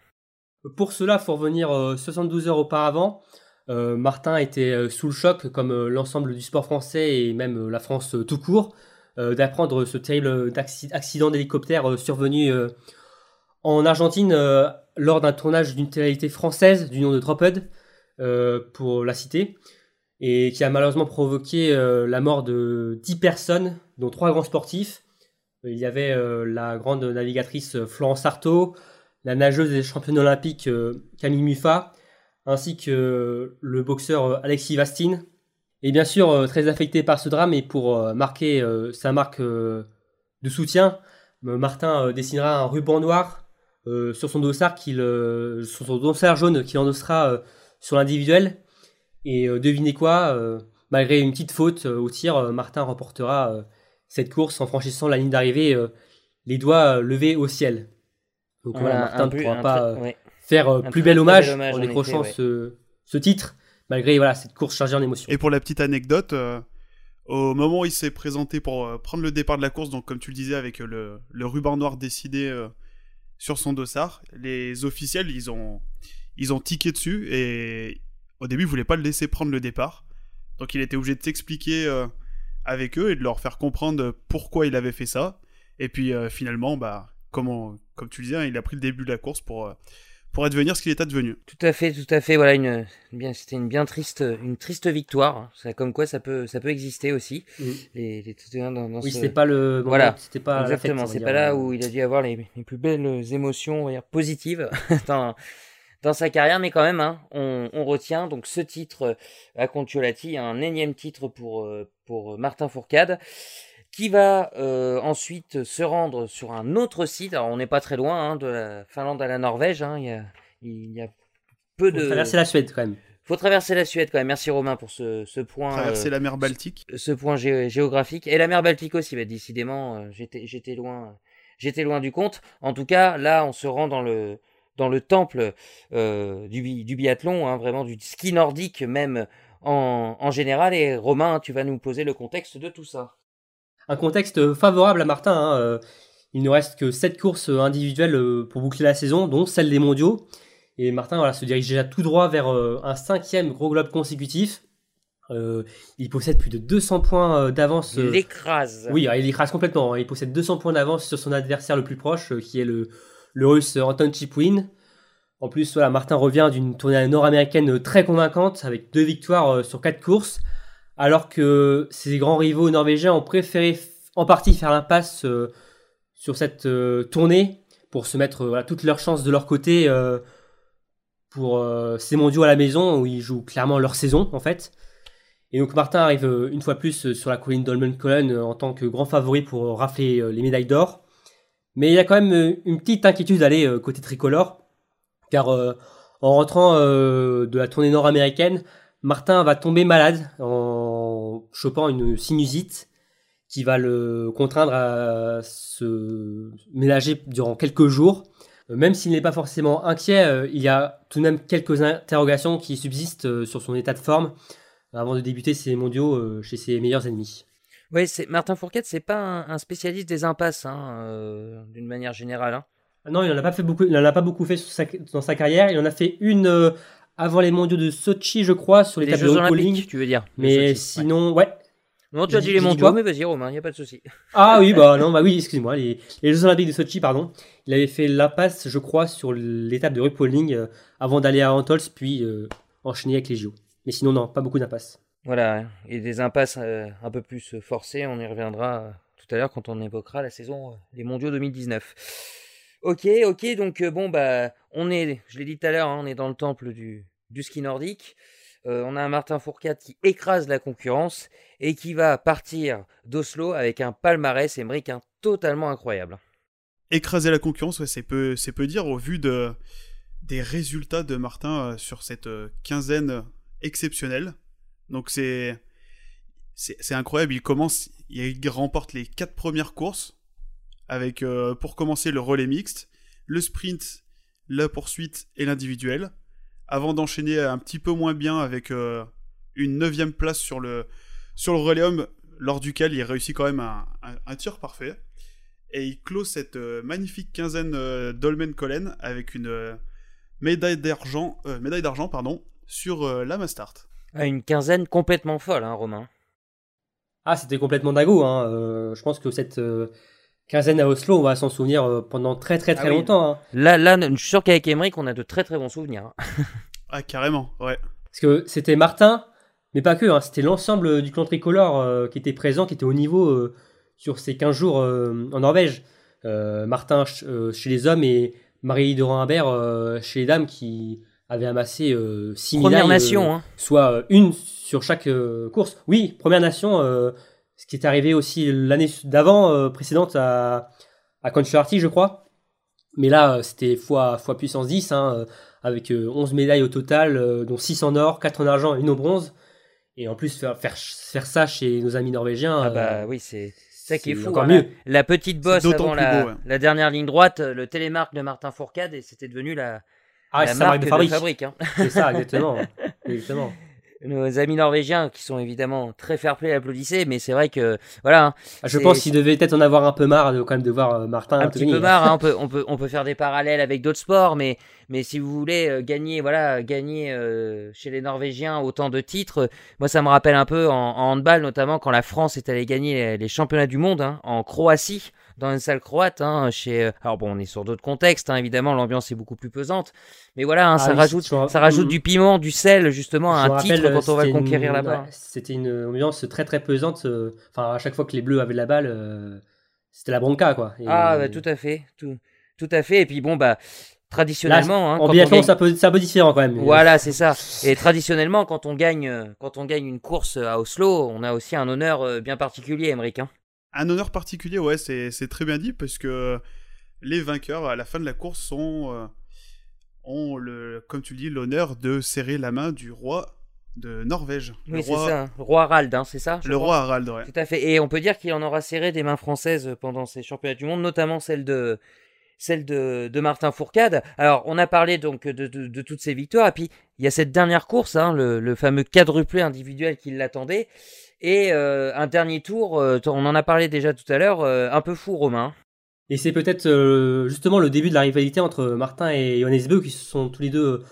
Pour cela, il faut revenir 72 heures auparavant. Martin était sous le choc comme l'ensemble du sport français et même la France tout court. Euh, d'apprendre ce terrible accident d'hélicoptère euh, survenu euh, en Argentine lors d'un tournage d'une télé française du nom de Dropped, pour la citer, et qui a malheureusement provoqué la mort de 10 personnes, dont 3 grands sportifs. Il y avait la grande navigatrice Florence Artaud, la nageuse des championnes olympiques Camille Muffat, ainsi que le boxeur Alexis Vastine, et bien sûr, euh, très affecté par ce drame et pour euh, marquer euh, sa marque de soutien, Martin dessinera un ruban noir sur son dossard, qu'il, sur son dossard jaune qu'il endossera sur l'individuel. Et devinez quoi, malgré une petite faute au tir, Martin remportera cette course en franchissant la ligne d'arrivée les doigts levés au ciel. Donc voilà, Martin ne pourra pas faire plus bel hommage, en décrochant ce, ce, titre malgré voilà, cette course chargée en émotions. Et pour la petite anecdote, euh, au moment où il s'est présenté pour euh, prendre le départ de la course, donc comme tu le disais, avec euh, le, ruban noir décidé sur son dossard, les officiels, ils ont, ils ont tiqué dessus et au début, ils voulaient pas le laisser prendre le départ. Donc il était obligé de s'expliquer avec eux et de leur faire comprendre pourquoi il avait fait ça. Et puis finalement, bah, comme, comme tu le disais, hein, il a pris le début de la course pour, pour advenir ce qu'il est advenu. Tout à fait, tout à fait. Voilà, une, bien, c'était une bien triste, une triste victoire. C'est comme quoi ça peut, ça peut exister aussi. Mm. Les, les, dans, dans oui, ce... c'était pas le. Voilà, c'était pas exactement. C'est pas là où il a dû avoir les, les plus belles émotions, on va dire, positives dans, dans sa carrière, mais quand même, hein, on, on, retient donc ce titre à Contiolati, un énième titre pour pour Martin Fourcade qui va euh, ensuite se rendre sur un autre site. Alors on n'est pas très loin hein, de la Finlande à la Norvège. Hein. Il, y a, il, y a, peu Faut de. traverser la Suède quand même. Faut traverser la Suède quand même. Merci Romain pour ce, ce point. Traverser euh, la mer Baltique. Ce point gé géographique et la mer Baltique aussi. Bah, décidément, euh, j'étais j'étais loin, j'étais loin du compte. En tout cas, là, on se rend dans le dans le temple euh, du, du biathlon, hein, vraiment du ski nordique même en, en général. Et Romain, tu vas nous poser le contexte de tout ça un contexte favorable à Martin. Hein, euh, il ne reste que 7 courses individuelles euh, pour boucler la saison, dont celle des mondiaux. Et Martin voilà, se dirige déjà tout droit vers euh, un cinquième gros globe consécutif. il possède plus de 200 points d'avance. Il écrase. Oui, il écrase complètement. Hein. Il possède 200 points d'avance sur son adversaire le plus proche, qui est le, le russe Anton Chipwin. En plus, voilà, Martin revient d'une tournée nord-américaine très convaincante, avec deux victoires sur quatre courses alors que ses grands rivaux norvégiens ont préféré en partie faire l'impasse euh, sur cette euh, tournée pour se mettre toutes leurs chances de leur côté euh, pour ces mondiaux à la maison où ils jouent clairement leur saison en fait. Et donc Martin arrive une fois plus sur la colline d'Olmenkollen en tant que grand favori pour rafler les médailles d'or. Mais il y a quand même une petite inquiétude d'aller côté tricolore, car en rentrant de la tournée nord-américaine, Martin va tomber malade en chopant une sinusite qui va le contraindre à se ménager durant quelques jours. Euh, même s'il n'est pas forcément inquiet, euh, il y a tout de même quelques interrogations qui subsistent euh, sur son état de forme avant de débuter ses mondiaux chez ses meilleurs ennemis. Oui, c'est Martin Fourcade, c'est pas un, spécialiste des impasses, hein, d'une manière générale. Hein. Ah non, il n'en a pas fait beaucoup. Il en a pas beaucoup fait dans sa carrière. Il en a fait une avant les mondiaux de Sochi, je crois, sur les, les Jeux Olympiques, tu veux dire Mais sinon, ouais. Non, tu as dit les mondiaux, mais vas-y, Romain, il n'y a pas de souci. Ah oui, bah non, bah oui, excuse-moi, les, les, Jeux Olympiques de Sochi, pardon. Il avait fait l'impasse, je crois, sur l'étape de Rupoling euh, avant d'aller à Antols, puis euh, enchaîner avec les JO. Mais sinon, non, pas beaucoup d'impasses. Voilà, et des impasses euh, un peu plus forcées, on y reviendra tout à l'heure quand on évoquera la saison les mondiaux 2019. Ok, ok, donc euh, bon, bah, on est, je l'ai dit tout à l'heure, hein, on est dans le temple du, du ski nordique. Euh, on a un Martin Fourcade qui écrase la concurrence et qui va partir d'Oslo avec un palmarès émerique totalement incroyable. Écraser la concurrence, c'est peu, peu dire au vu de, des résultats de Martin euh, sur cette quinzaine exceptionnelle. Donc c'est, c'est, incroyable. Il commence, il remporte les quatre premières courses avec euh, pour commencer le relais mixte, le sprint, la poursuite et l'individuel, avant d'enchaîner un petit peu moins bien avec euh, une neuvième place sur le, sur le relais homme, lors duquel il réussit quand même un, tir parfait. Et il clôt cette euh, magnifique quinzaine d'Olmen Collen avec une médaille d'argent, médaille d'argent pardon, sur la Mastart. Ah, une quinzaine complètement folle, hein, Romain. Ah, c'était complètement dingo. Hein. je pense que cette quinzaine à Oslo, on va s'en souvenir euh, pendant très très très ah longtemps. Hein. Là, là, je suis sûr qu'avec Emmerich, on a de très très bons souvenirs. Hein. ah, carrément, ouais. Parce que c'était Martin, mais pas que, hein, c'était l'ensemble du clan tricolore euh, qui était présent, qui était au niveau euh, sur ces 15 jours en Norvège. Martin chez les hommes et Marie Doran chez les dames qui avaient amassé 6 Première nation, soit une sur chaque course. Oui, première nation ce qui est arrivé aussi l'année d'avant, euh, précédente à, à je crois. Mais là, euh, c'était fois, fois puissance 10, hein, euh, avec 11 médailles au total, dont 6 en or, 4 en argent et une en bronze. Et en plus, faire, faire, faire ça chez nos amis norvégiens. Ah bah oui, c'est ça qui est fou. Encore hein. mieux. La, petite bosse avant la, la, dernière ligne droite, le télémarque de Martin Fourcade, et c'était devenu la, ah, la marque de fabrique. fabrique hein. C'est ça, exactement. exactement. Nos amis norvégiens qui sont évidemment très fair-play applaudissaient, mais c'est vrai que voilà. Hein, ah, je pense qu'ils devaient peut-être en avoir un peu marre de quand même de voir euh, Martin. Un petit peu marre. Hein, on peut on peut on peut faire des parallèles avec d'autres sports, mais mais si vous voulez euh, gagner voilà gagner euh, chez les Norvégiens autant de titres, moi ça me rappelle un peu en, handball notamment quand la France est allée gagner les, championnats du monde hein, en Croatie dans une salle croate. Hein, chez... Alors bon, on est sur d'autres contextes, hein, évidemment, l'ambiance est beaucoup plus pesante. Mais voilà, hein, ah ça, rajoute, ça rajoute du piment, du sel, justement, à un titre quand on va le conquérir là-bas. C'était une ambiance très très pesante. Euh, enfin, à chaque fois que les Bleus avaient la balle, euh, c'était la bronca, quoi. ah, bah, tout à fait. Tout, tout à fait. Et puis bon, bah traditionnellement. Là, en biathlon, ça peut, c'est un peu différent quand même. Voilà, c'est ça. Et traditionnellement, quand on gagne, quand on gagne une course à Oslo, on a aussi un honneur euh, bien particulier, Émeric. Un honneur particulier, ouais, c'est très bien dit parce que les vainqueurs à la fin de la course sont, euh, ont, le, comme tu le dis, l'honneur de serrer la main du roi de Norvège. Oui, c'est ça. Le roi Harald, hein, c'est ça Le roi Harald, ouais. Tout à fait. Et on peut dire qu'il en aura serré des mains françaises pendant ces championnats du monde, notamment celle de, celle de, de, Martin Fourcade. Alors, on a parlé donc de, de, toutes ces victoires, et puis il y a cette dernière course, hein, le, le, fameux quadruplé individuel qui l'attendait. Et euh, un dernier tour, euh, on en a parlé déjà tout à l'heure, euh, un peu fou, Romain. Et c'est peut-être justement le début de la rivalité entre Martin et Johannes Beu qui se sont tous les deux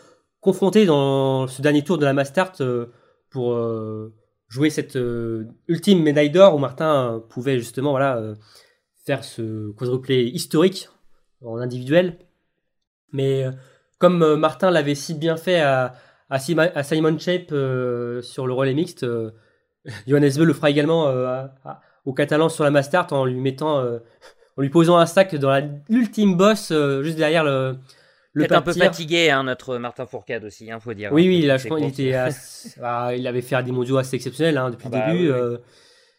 confrontés dans ce dernier tour de la Mastart pour jouer cette ultime médaille d'or où Martin pouvait justement voilà, faire ce quadruplé historique en individuel. Mais comme Martin l'avait si bien fait à, à, Simon Shape sur le relais mixte, Johannes Beu le fera également euh, au Catalan sur la Mastart en lui mettant, euh, en lui posant un sac dans l'ultime boss euh, juste derrière le. Le un peu fatigué, hein, notre Martin Fourcade aussi, il hein, faut dire. Oui, oui, là, je pense était ah, il avait fait des mondiaux assez exceptionnels hein, depuis le ah bah début.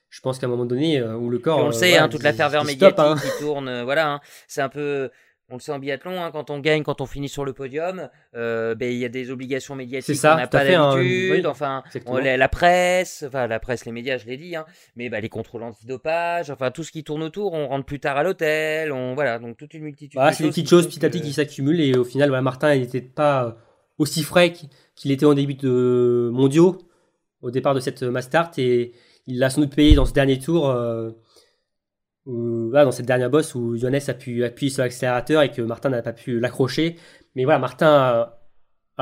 je pense qu'à un moment donné, où le corps. on le sait, toute la ferveur médiatique qui tourne, voilà, c'est un peu on le sait en biathlon, hein, quand on gagne, quand on finit sur le podium, euh, ben, il y a des obligations médiatiques qu'on n'a pas hein. d'habitude. enfin, la presse, enfin la presse, les médias, je l'ai dit, hein, mais bah, les contrôles antidopage, enfin tout ce qui tourne autour, on rentre plus tard à l'hôtel, on voilà, donc toute une multitude. Bah, c'est des petites choses petit à petit qui s'accumulent et au final, Martin n'était pas aussi frais qu'il était en début de mondiaux au départ de cette Mastart et il l'a sans doute payé dans ce dernier tour. Euh, dans cette dernière bosse où Johannes a pu appuyer sur l'accélérateur et que Martin n'a pas pu l'accrocher. Mais voilà, Martin,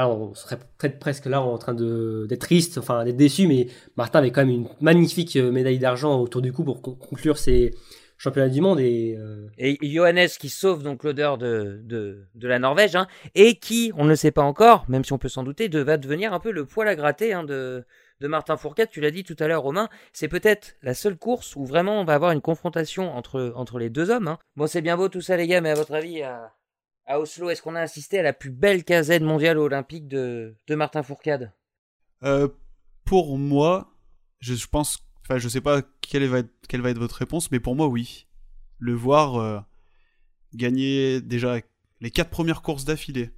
on serait presque là en train d'être triste, enfin d'être déçu, mais Martin avait quand même une magnifique euh, médaille d'argent autour du cou pour conclure ses championnats du monde. Et, euh, et Johannes qui sauve donc l'odeur de, de, de, la Norvège, hein, et qui, on ne le sait pas encore, même si on peut s'en douter, va devenir un peu le poil à gratter hein, de, de Martin Fourcade, tu l'as dit tout à l'heure Romain, c'est peut-être la seule course où vraiment on va avoir une confrontation entre, entre les deux hommes. Hein. Bon c'est bien beau tout ça les gars, mais à votre avis à, Oslo, est-ce qu'on a assisté à la plus belle casette mondiale olympique de, de Martin Fourcade? Euh, Pour moi, je, pense, enfin je sais pas quelle va, être, quelle va être votre réponse, mais pour moi oui. Le voir euh, gagner déjà les quatre premières courses d'affilée,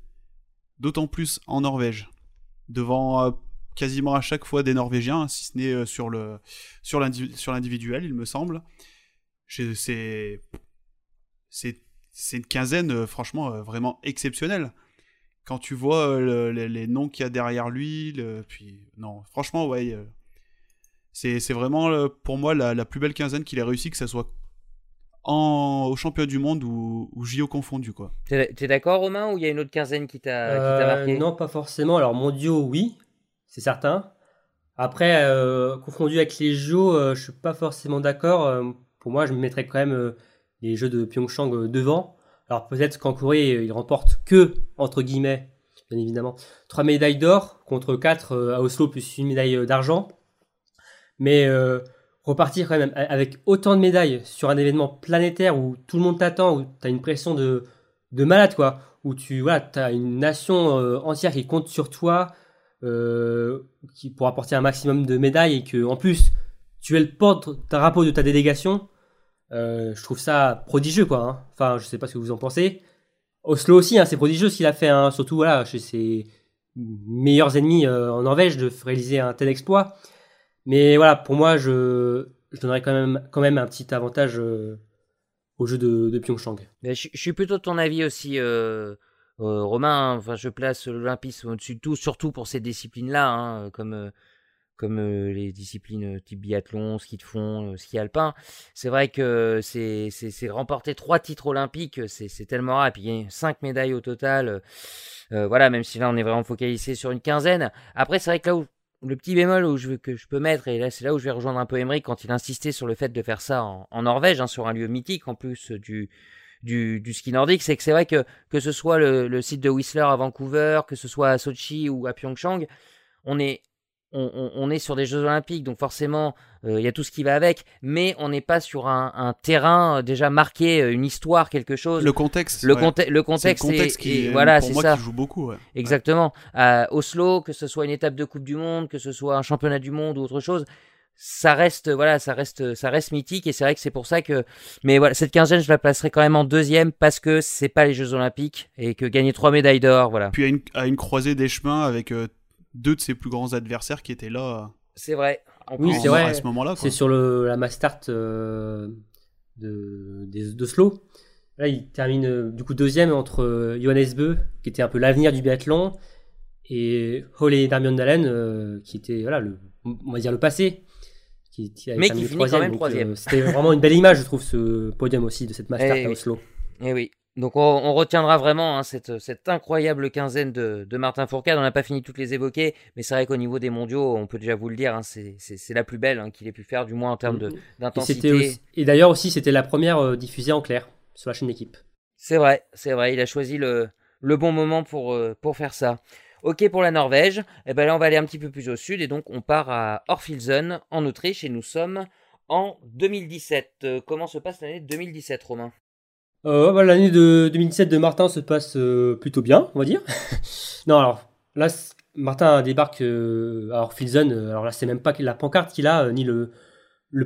d'autant plus en Norvège, devant euh, quasiment à chaque fois des Norvégiens, si ce n'est euh, sur le sur l'individuel, il me semble. C'est c'est une quinzaine, euh, franchement, euh, vraiment exceptionnelle. Quand tu vois les, noms qu'il y a derrière lui, puis non, franchement, ouais, c'est vraiment pour moi la, plus belle quinzaine qu'il ait réussi, que ce soit en, au championnat du monde ou, ou JO confondu. quoi. T'es d'accord, Romain, ou il y a une autre quinzaine qui t'a marqué? Non, pas forcément. Alors, mondiaux, oui c'est certain. Après, euh, confondu avec les JO, euh, je suis pas forcément d'accord. Euh, pour moi, je me mettrais quand même les Jeux de Pyeongchang devant. Alors peut-être qu'en Corée, il remporte que, entre guillemets, bien évidemment, trois médailles d'or contre quatre à Oslo, plus une médaille d'argent. Mais repartir quand même avec autant de médailles sur un événement planétaire où tout le monde t'attend, où tu as une pression de, de malade, quoi, où tu voilà, as une nation entière qui compte sur toi, euh, qui, pour apporter un maximum de médailles et que en plus tu es le porte-drapeau de ta délégation, euh, je trouve ça prodigieux quoi. Hein. Enfin, je sais pas ce que vous en pensez. Oslo aussi, hein, c'est prodigieux ce qu'il a fait, hein, surtout voilà, chez ses meilleurs ennemis euh, en Norvège de réaliser un tel exploit. Mais voilà, pour moi, je, donnerais quand même, un petit avantage au jeu de, de Pyeongchang. je, suis plutôt de ton avis aussi. Euh, Romain, enfin, je place l'Olympisme au-dessus de tout, surtout pour ces disciplines-là, hein, comme, euh, comme les disciplines type biathlon, ski de fond, ski alpin. C'est vrai que c'est remporter trois titres olympiques, c'est tellement rare. Et puis il y a cinq médailles au total. voilà, même si là on est vraiment focalisé sur une quinzaine. Après, c'est vrai que là où le petit bémol où je, que je peux mettre, et là c'est là où je vais rejoindre un peu Emery quand il insistait sur le fait de faire ça en, Norvège, hein, sur un lieu mythique en plus du, du, ski nordique, c'est que c'est vrai que que ce soit le, site de Whistler à Vancouver, que ce soit à Sochi ou à Pyeongchang, on est on, est sur des Jeux Olympiques, donc forcément, euh, il y a tout ce qui va avec, mais on n'est pas sur un, terrain euh, déjà marqué, euh, une histoire, quelque chose. Le contexte. Le, le contexte, le contexte qui, voilà, moi, ça. qui joue beaucoup. Exactement. À Oslo, que ce soit une étape de Coupe du Monde, que ce soit un championnat du monde ou autre chose, ça reste, voilà, ça reste, ça reste mythique, et c'est vrai que c'est pour ça que, mais voilà, cette quinzaine, je la placerai quand même en deuxième parce que c'est pas les Jeux Olympiques et que gagner trois médailles d'or, voilà. Puis à une, à une croisée des chemins avec deux de ses plus grands adversaires qui étaient là. C'est vrai. oui, c'est vrai. À ce moment-là. C'est sur le, la Mastart euh, de, de, Slow. Là, il termine euh, du coup deuxième entre euh, Johannes Beu, qui était un peu l'avenir du biathlon, et Holly Darmion Dalen, qui était voilà, le, on va dire le passé. Qui, Mais qui finit quand même troisième. C'était vraiment une belle image, je trouve, ce podium aussi de cette eh à Oslo. Et eh oui. Donc on, retiendra vraiment hein, cette, incroyable quinzaine de, Martin Fourcade. On n'a pas fini de toutes les évoquer, mais c'est vrai qu'au niveau des mondiaux, on peut déjà vous le dire, hein, c'est la plus belle hein, qu'il ait pu faire, du moins en termes mm-hmm. d'intensité. Et, d'ailleurs aussi, c'était la première euh, diffusée en clair sur la chaîne d'équipe. C'est vrai, c'est vrai. Il a choisi le, bon moment pour, euh, pour faire ça. Ok pour la Norvège. Et eh ben là, on va aller un petit peu plus au sud et donc on part à Orfilsen en Autriche et nous sommes en 2017. Euh, comment se passe l'année 2017, Romain? Euh, bah, L'année de 2017 de Martin se passe euh, plutôt bien, on va dire. non, alors là, Martin débarque à Orphilson. Euh, alors là, c'est même pas la pancarte qu'il a, ni le,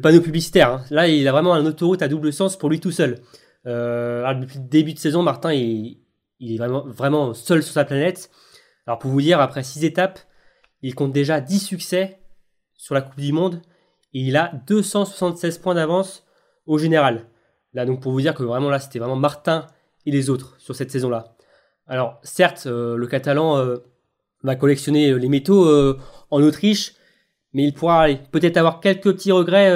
panneau publicitaire. Hein. Là, il a vraiment un autoroute à double sens pour lui tout seul. alors, depuis le début de saison, Martin, il, est vraiment, vraiment seul sur sa planète. Alors, pour vous dire, après 6 étapes, il compte déjà 10 succès sur la Coupe du Monde. Et il a 276 points d'avance au général. Là, donc pour vous dire que vraiment là, c'était vraiment Martin et les autres sur cette saison-là. Alors, certes, euh, le Catalan euh, va collectionner euh, les métaux en Autriche, mais il pourra peut-être avoir quelques petits regrets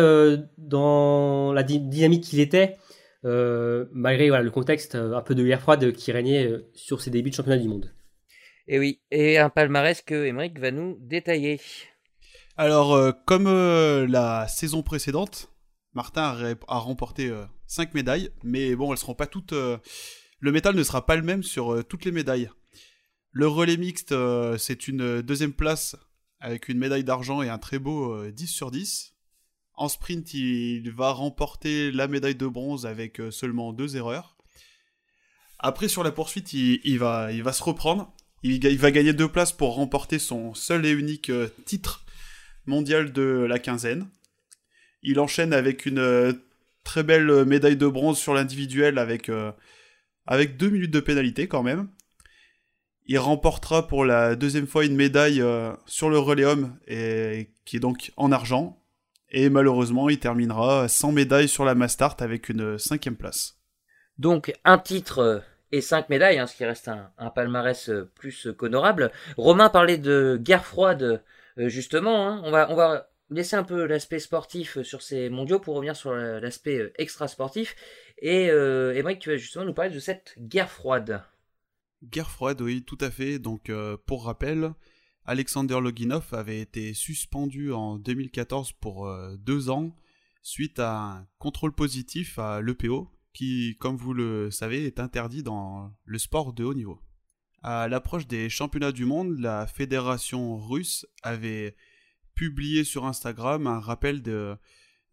dans la dynamique qu'il était, malgré le contexte un peu de guerre froide qui régnait sur ses débuts de championnat du monde. Et oui, et un palmarès que Emmerich va nous détailler. Alors, comme la saison précédente, Martin a, remporté 5 médailles, mais bon, elles seront pas toutes. Euh, le métal ne sera pas le même sur euh, toutes les médailles. Le relais mixte, euh, c'est une deuxième place avec une médaille d'argent et un très beau 10 sur 10. En sprint, il va remporter la médaille de bronze avec seulement deux erreurs. Après, sur la poursuite, il va se reprendre. Il, va gagner deux places pour remporter son seul et unique titre mondial de la quinzaine. Il enchaîne avec une Très belle euh, médaille de bronze sur l'individuel avec, euh, deux minutes de pénalité quand même. Il remportera pour la deuxième fois une médaille euh, sur le relais qui est donc en argent. Et malheureusement, il terminera sans médaille sur la Mastart avec une cinquième place. Donc un titre et cinq médailles, hein, ce qui reste un, palmarès plus qu'honorable. Romain parlait de guerre froide, justement. Hein. On, va, on va laisser un peu l'aspect sportif euh, sur ces mondiaux pour revenir sur l'aspect euh, extra-sportif. Et, euh, tu vas justement nous parler de cette guerre froide. Guerre froide, oui, tout à fait. Donc, euh, pour rappel, Alexander Loginov avait été suspendu en 2014 pour deux ans suite à un contrôle positif à l'EPO, qui, comme vous le savez, est interdit dans le sport de haut niveau. À l'approche des championnats du monde, la fédération russe avait publié sur Instagram un rappel de,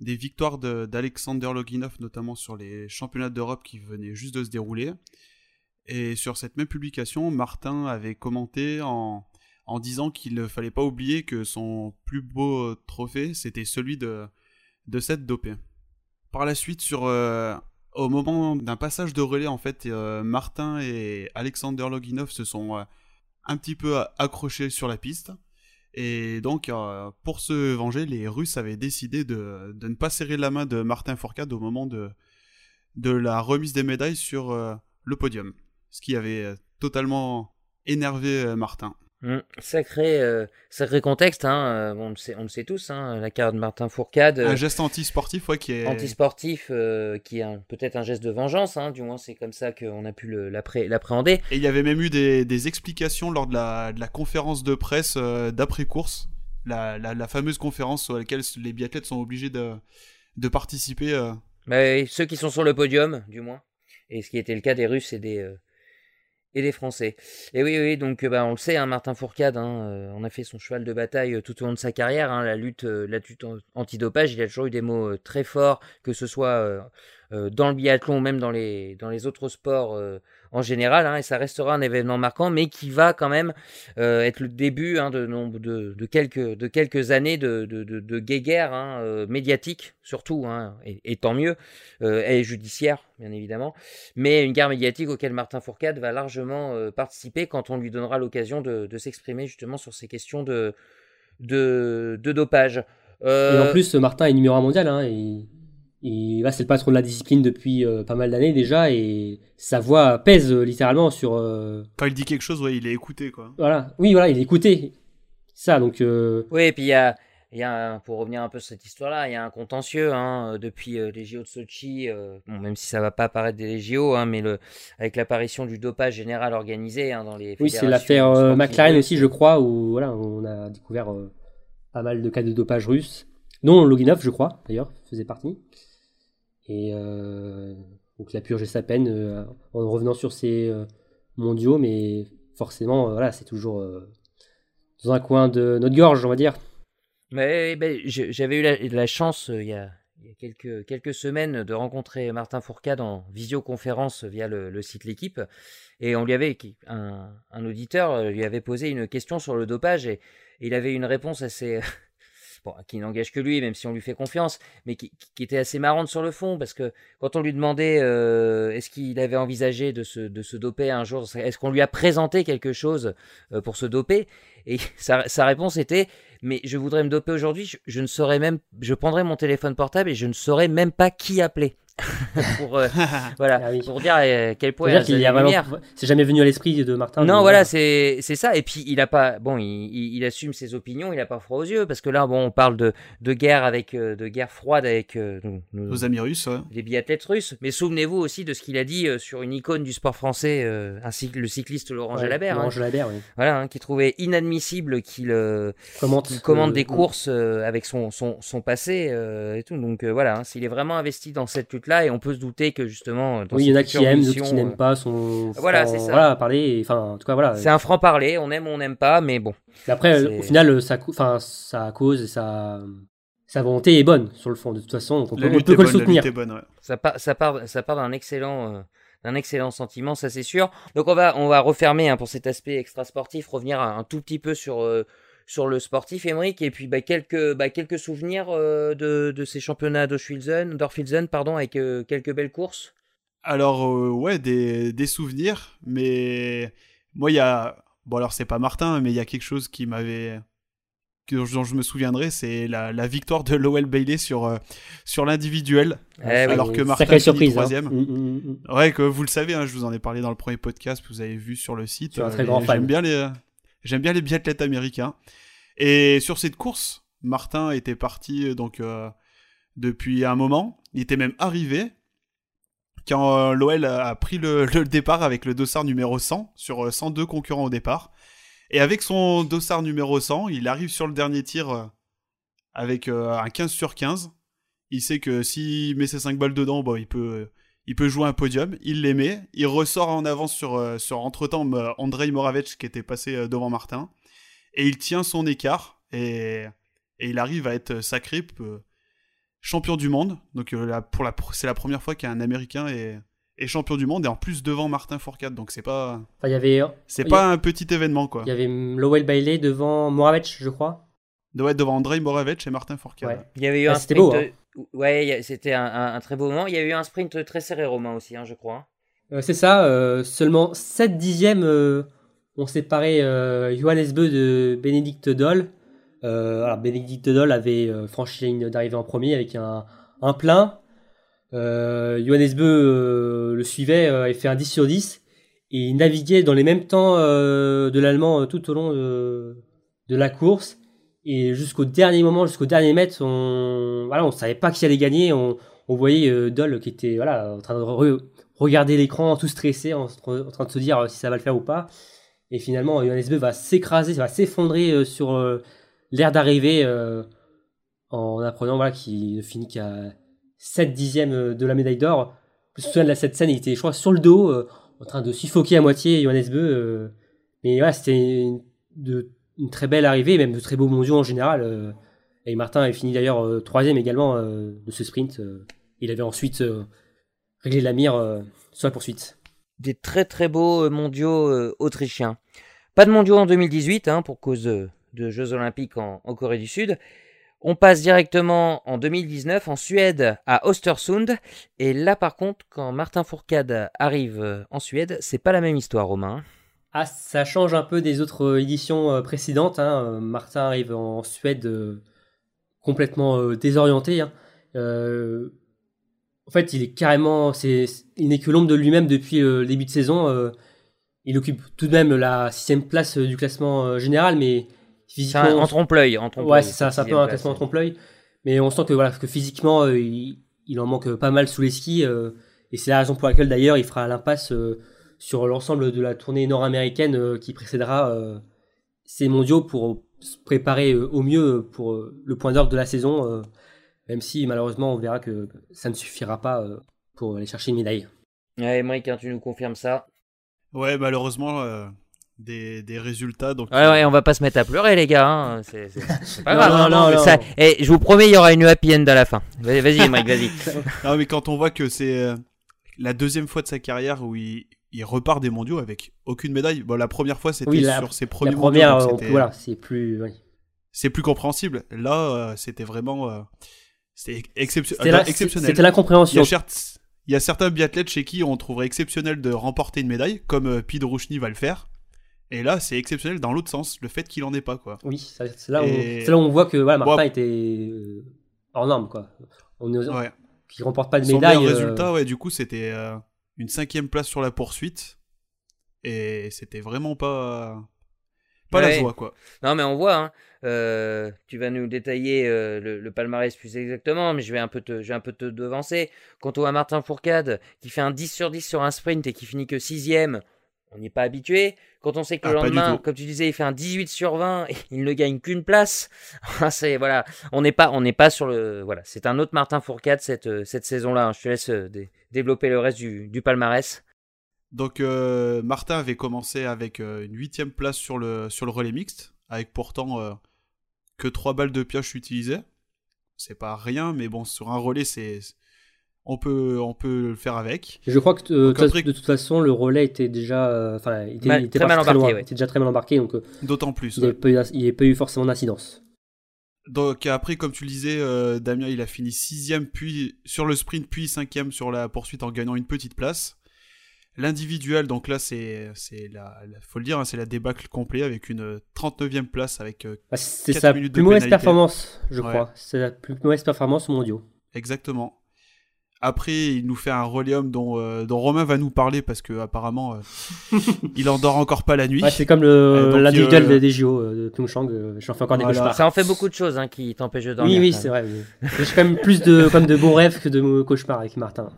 des victoires d'Alexander Loginov, notamment sur les championnats d'Europe qui venaient juste de se dérouler. Et sur cette même publication, Martin avait commenté en, en disant qu'il ne fallait pas oublier que son plus beau trophée, c'était celui de, de cette dopée. Par la suite, sur, euh, au moment d'un passage de relais, en fait, euh, Martin et Alexander Loginov se sont euh, un petit peu accrochés sur la piste. Et donc, euh, pour se venger, les Russes avaient décidé de, ne pas serrer la main de Martin Fourcade au moment de, la remise des médailles sur euh, le podium. Ce qui avait euh, totalement énervé Martin. Mmh. Sacré, euh, sacré contexte, hein, on, le sait, on le sait tous, hein, la carrière de Martin Fourcade. un geste anti-sportif, ouais, qui est. Anti-sportif, qui est peut-être un geste de vengeance, hein, du moins c'est comme ça qu'on a pu l'appréhender. Et il y avait même eu des, des explications lors de la, de la conférence de presse d'après-course, la, la, la, fameuse conférence à laquelle les biathlètes sont obligés de, de participer. Bah, ceux qui sont sur le podium, du moins. Et ce qui était le cas des Russes et des, et les Français. Et oui, oui, donc bah, on le sait, hein, Martin Fourcade, hein, euh, on a fait son cheval de bataille euh, tout au long de sa carrière. Hein, la lutte, euh, la lutte antidopage, il a toujours eu des mots très forts, que ce soit dans le biathlon ou même dans les, dans les autres sports en général, hein, et ça restera un événement marquant, mais qui va quand même euh, être le début hein, de, de, de, quelques, de quelques années de, de, de guéguerre hein, euh, médiatique, surtout, et, tant mieux, euh, et judiciaire, bien évidemment, mais une guerre médiatique auquel Martin Fourcade va largement participer quand on lui donnera l'occasion de, s'exprimer justement sur ces questions de, de, dopage. Et en plus, Martin est numéro un mondial, et et là, c'est le patron de la discipline depuis euh, pas mal d'années déjà, et sa voix pèse euh, littéralement sur. Euh, Quand il dit quelque chose, ouais, il est écouté, quoi. Voilà, oui, voilà, il est écouté. Ça, donc. Oui, et puis il y a, y a pour revenir un peu sur cette histoire-là, il y a un contentieux hein, depuis les JO de Sochi, bon, même si ça va pas apparaître des JO, hein, mais le, avec l'apparition du dopage général organisé hein, dans les. Oui, c'est l'affaire McLaren aussi, je crois, où voilà, on a découvert pas mal de cas de dopage russe, dont Loginov, je crois, d'ailleurs, faisait partie. Et euh, donc il a purgé sa peine euh, en revenant sur ses euh, mondiaux, mais forcément, voilà, c'est toujours dans un coin de notre gorge, on va dire. Mais ben, j'avais eu la, chance il y a, quelques, quelques semaines de rencontrer Martin Fourcade en visioconférence via le, site L'équipe. Et on lui avait, un, un, auditeur lui avait posé une question sur le dopage et il avait une réponse assez, qui n'engage que lui, même si on lui fait confiance, mais qui, était assez marrante sur le fond, parce que quand on lui demandait euh, est-ce qu'il avait envisagé de se, doper un jour, est-ce qu'on lui a présenté quelque chose euh, pour se doper, et sa, réponse était mais je voudrais me doper aujourd'hui, je, ne saurais même, je prendrais mon téléphone portable et je ne saurais même pas qui appeler. pour, euh, voilà, ah pour dire à quel point il y a c'est jamais venu à l'esprit de Martin. Non, voilà, c'est ça. Et puis il a pas, bon, il, il, assume ses opinions, il a pas froid aux yeux parce que là, bon, on parle de, de guerre avec euh, de guerre froide avec euh, nos, amis russes, les biathlètes russes. Mais souvenez-vous aussi de ce qu'il a dit sur une icône du sport français, ainsi que le cycliste Laurent Jalabert, Laurent hein, oui. voilà, hein, qui trouvait inadmissible qu'il commande des courses avec son, son, son passé et tout. Donc voilà, hein, s'il est vraiment investi dans cette lutte là et on peut se douter que justement oui il y en a qui aiment d'autres qui n'aiment pas son voilà c'est ça. voilà, parler enfin en tout cas voilà. C'est un franc parler on aime ou on n'aime pas mais bon. Après au final ça enfin sa cause et sa sa volonté est bonne sur le fond. De toute façon on peut, on peut que le soutenir. ça part ça part ça part d'un excellent euh, d'un excellent sentiment, ça c'est sûr. Donc on va, on va refermer hein, pour cet aspect extra sportif, revenir un, tout petit peu sur, euh, sur le sportif, Emmerich, et puis bah, quelques, bah, quelques souvenirs euh, de, de, ces championnats d'Orfilzen, pardon, avec euh, quelques belles courses? Alors, euh, ouais, des, des, souvenirs, mais moi, il y a. Bon, alors, c'est pas Martin, mais il y a quelque chose qui m'avait. dont je me souviendrai, c'est la, la, victoire de Lowell Bailey sur, sur l'individuel, eh alors que Martin surprise, hein. troisième. Mm, mm, mm, ouais, que vous le savez, hein, je vous en ai parlé dans le premier podcast que vous avez vu sur le site. J'aime bien les J'aime bien les biathlètes américains. Et sur cette course, Martin était parti euh, donc euh, depuis un moment. Il était même arrivé quand euh, l'OL a pris le, départ avec le dossard numéro 100 sur 102 concurrents au départ. Et avec son dossard numéro 100, il arrive sur le dernier tir avec un 15 sur 15. Il sait que s'il met ses 5 balles dedans, bon, il peut il peut jouer un podium, il les met, il ressort en avance sur, euh, sur entre-temps euh, Andrei Moravec qui était passé euh, devant Martin, et il tient son écart, et, et il arrive à être sacré champion du monde. Donc pour la, c'est la première fois qu'un Américain est, est, champion du monde, et en plus devant Martin Fourcade, donc c'est pas... Enfin, y avait, c'est pas un petit événement, quoi. Il y avait Lowell Bailey devant Moravec, je crois. Ouais, devant Andrei Moravec et Martin Fourcade. Il y avait eu ah, un sprint, beau, hein. Ouais, c'était un, très beau moment. Il y a eu un sprint très serré romain aussi, hein, je crois. Euh, c'est ça, euh, seulement 7 dixièmes euh, ont séparé Johannes Beu de Bénédicte Doll. alors Bénédicte Doll avait franchi la ligne d'arrivée en premier avec un, plein. Johannes Beu le suivait et fait un 10 sur 10. et il naviguait dans les mêmes temps de l'allemand tout au long de la course. Et jusqu'au dernier moment, jusqu'au dernier mètre, on voilà, on savait pas qui allait gagner. On, on voyait euh, Dole qui était voilà en train de regarder l'écran, tout stressé, en, train de se dire euh, si ça va le faire ou pas. Et finalement, Johannes Beu va s'écraser, va s'effondrer euh, sur l'air d'arrivée en apprenant voilà qu'il finit qu'à 7 dixièmes de la médaille d'or. Je me souviens de cette scène, il était je crois sur le dos, en train de suffoquer à moitié Johannes Beu. mais voilà, c'était de une très belle arrivée, même de très beaux mondiaux en général. Euh, et Martin a fini d'ailleurs euh, troisième également euh, de ce sprint. il avait ensuite réglé la mire sur la poursuite. Des très très beaux mondiaux autrichiens. Pas de mondiaux en 2018 hein, pour cause de Jeux olympiques en, Corée du Sud. On passe directement en 2019 en Suède à Östersund. Et là, par contre, quand Martin Fourcade arrive en Suède, c'est pas la même histoire, Romain. Ah, ça change un peu des autres euh, éditions euh, précédentes. Hein. Euh, Martin arrive en Suède complètement désorienté. Hein. en fait, il est carrément, c'est, il n'est que l'ombre de lui-même depuis le début de saison. il occupe tout de même la sixième place du classement général, mais physiquement, en trompe-l'œil, en ouais, c'est ça, c'est un peu un classement en trompe-l'œil. Mais on sent que voilà, que physiquement, il, il, en manque pas mal sous les skis, et c'est la raison pour laquelle d'ailleurs il fera l'impasse sur l'ensemble de la tournée nord-américaine euh, qui précédera euh, ces mondiaux pour se préparer euh, au mieux pour le point d'ordre de la saison, même si malheureusement on verra que ça ne suffira pas pour aller chercher une médaille. Ouais, Mike, hein, tu nous confirmes ça Ouais, malheureusement, des, des, résultats. Donc, ouais, ouais, on va pas se mettre à pleurer, les gars. Hein. C'est pas grave. Non, non, Et je vous promets, il y aura une happy end à la fin. Vas-y, Mike, vas-y. non, mais quand on voit que c'est la deuxième fois de sa carrière où il, il repart des mondiaux avec aucune médaille. Bon, la première fois, c'était sur ses premiers la première, voilà, c'est plus. C'est plus compréhensible. Là, euh, c'était vraiment. Euh, c'était exceptionnel. C'était l'incompréhension. Il, y a certains biathlètes chez qui on trouverait exceptionnel de remporter une médaille, comme euh, Pete va le faire. Et là, c'est exceptionnel dans l'autre sens, le fait qu'il en ait pas, quoi. Oui, c'est là, là, où on voit que voilà, Martin était euh, hors norme, quoi. On ouais. Qui remporte pas de médaille. Son résultat, ouais, du coup, c'était une cinquième place sur la poursuite. Et c'était vraiment pas. Pas la joie, quoi. Non, mais on voit, hein. euh, tu vas nous détailler euh, le, palmarès plus exactement, mais je vais un peu te, je vais un peu te devancer. Quand on voit Martin Fourcade qui fait un 10 sur 10 sur un sprint et qui finit que 6 on n'est pas habitué. Quand on sait que le ah, lendemain, comme tu disais, il fait un 18 sur 20 et il ne gagne qu'une place, c'est voilà, on n'est pas, on n'est pas sur le, voilà, c'est un autre Martin Fourcade cette euh, cette saison-là. Hein. Je te laisse euh, développer le reste du, du palmarès. Donc euh, Martin avait commencé avec une huitième place sur le sur le relais mixte, avec pourtant que trois balles de pioche utilisées. C'est pas rien, mais bon, sur un relais, c'est on peut, on peut le faire avec. Je crois que euh, de toute façon, le relais était déjà, euh, enfin, il était, très mal embarqué, était déjà très mal embarqué, donc. Euh, D'autant plus. Il n'y a, pas eu forcément d'incidence. Donc après, comme tu le disais, Damien, il a fini sixième, puis sur le sprint, puis cinquième sur la poursuite en gagnant une petite place. L'individuel, donc là, c'est, c'est la, faut le dire, hein, c'est la débâcle complet avec une 39e place avec. Ah, c'est sa plus mauvaise performance, je crois. C'est la plus mauvaise performance au mondiaux. Exactement. Après, il nous fait un Roléum dont, euh, dont Romain va nous parler parce que apparemment euh, il endort encore pas la nuit. c'est comme l'individuel des, des JO de Pyeongchang. J'en fais encore des cauchemars. Ça en fait beaucoup de choses hein, qui t'empêchent de dormir. Oui, oui, c'est vrai. J'ai quand même plus de, comme de bons rêves que de cauchemars avec Martin.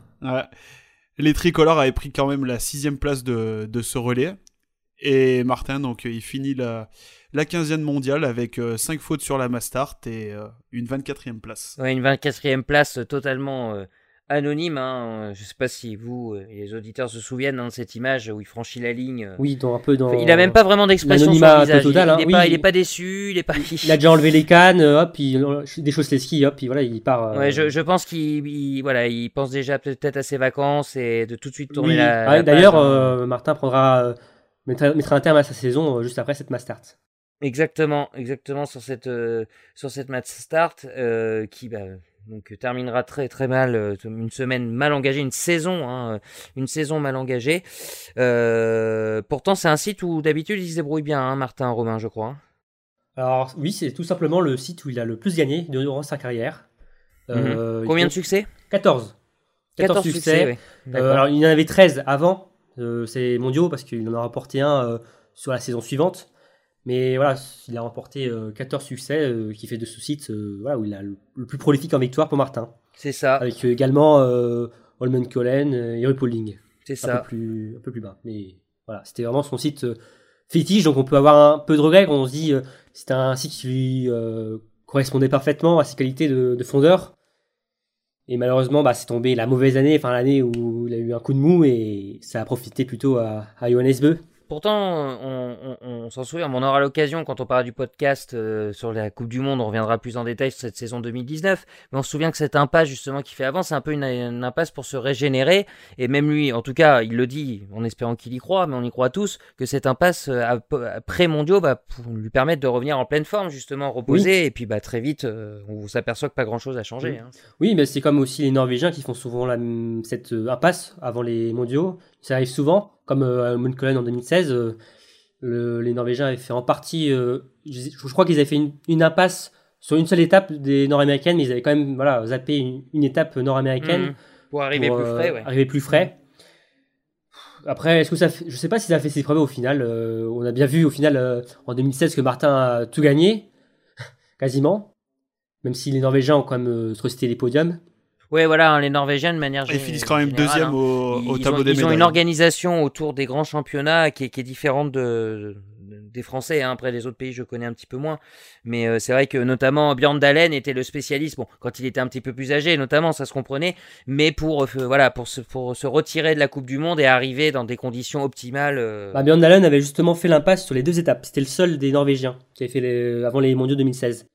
Les tricolores avaient pris quand même la sixième place de, de ce relais. Et Martin, donc, il finit la, la 15e mondiale avec 5 fautes sur la Mastart et une 24e place. Ouais, une 24e place totalement anonyme. Hein. Je sais pas si vous et les auditeurs se souviennent hein, de cette image où il franchit la ligne. Euh. Oui, dans un peu dans. il a même pas vraiment d'expression sur le visage. Total, il, hein. il, est pas, déçu, il est pas. Il a déjà enlevé les cannes, euh, hop, il déchausse les skis, hop, puis voilà, il part. Euh. Ouais, je, je, pense qu'il voilà, il pense déjà peut-être à ses vacances et de tout de suite tourner la. D'ailleurs, Martin prendra mettra, un terme à sa saison juste après cette Mastart. Exactement, exactement sur cette sur cette Mastart qui bah, donc euh, terminera très très mal, euh, une semaine mal engagée, une saison, hein, euh, une saison mal engagée. pourtant, c'est un site où d'habitude il se débrouille bien, hein, Martin Romain, je crois. Alors oui, c'est tout simplement le site où il a le plus gagné durant sa carrière. Mhm. Combien de succès? 14. 14, succès. alors il en avait 13 avant ces mondiaux parce qu'il en a remporté un sur la saison suivante. Mais voilà, il a remporté 14 succès, qui fait de ce site voilà, où il a le, plus prolifique en victoire pour Martin. C'est ça. Avec également Holman Collen et Rupoling. C'est ça. Un peu, plus, un peu plus bas. Mais voilà, c'était vraiment son site fétiche, donc on peut avoir un peu de regret quand on se dit euh, c'est un site qui lui euh, correspondait parfaitement à ses qualités de, fondeur. Et malheureusement, bah, c'est tombé la mauvaise année, enfin l'année où il a eu un coup de mou et ça a profité plutôt à, à Johannes Beu. Pourtant, on, s'en souvient, on aura l'occasion quand on parlera du podcast euh, sur la Coupe du Monde, on reviendra plus en détail sur cette saison 2019, mais on se souvient que cette impasse justement qui fait avant, c'est un peu une, impasse pour se régénérer, et même lui, en tout cas, il le dit en espérant qu'il y croit, mais on y croit tous, que cette impasse euh, après mondiaux va lui permettre de revenir en pleine forme, justement, reposer, et puis bah, très vite, euh, on s'aperçoit que pas grand-chose a changé. Hein. Oui, mais c'est comme aussi les Norvégiens qui font souvent la, cette impasse avant les mondiaux, ça arrive souvent comme euh, à en 2016, euh, les Norvégiens avaient fait en partie, euh, je, crois qu'ils avaient fait une, impasse sur une seule étape des Nord-Américaines, mais ils avaient quand même voilà, zappé une, étape nord-américaine. Mmh. pour arriver plus frais. Ouais. Arriver plus frais. Après, est-ce que ça je sais pas si ça a fait ses preuves au final. on a bien vu au final en 2016 que Martin a tout gagné, quasiment. Même si les Norvégiens ont quand même euh, les podiums. Ouais, voilà, hein, les Norvégiens de manière générale. Ils finissent quand même deuxième hein. au, tableau des médailles. Ils ont une organisation autour des grands championnats qui est, qui est différente de, des Français. Hein. Après, les autres pays, je connais un petit peu moins. Mais euh, c'est vrai que notamment Björn Dalen était le spécialiste. Bon, quand il était un petit peu plus âgé, notamment, ça se comprenait. Mais pour, euh, voilà, pour, se, pour se retirer de la Coupe du Monde et arriver dans des conditions optimales. Euh... Bah, Björn Dalen avait justement fait l'impasse sur les deux étapes. C'était le seul des Norvégiens qui avait fait les, avant les mondiaux 2016.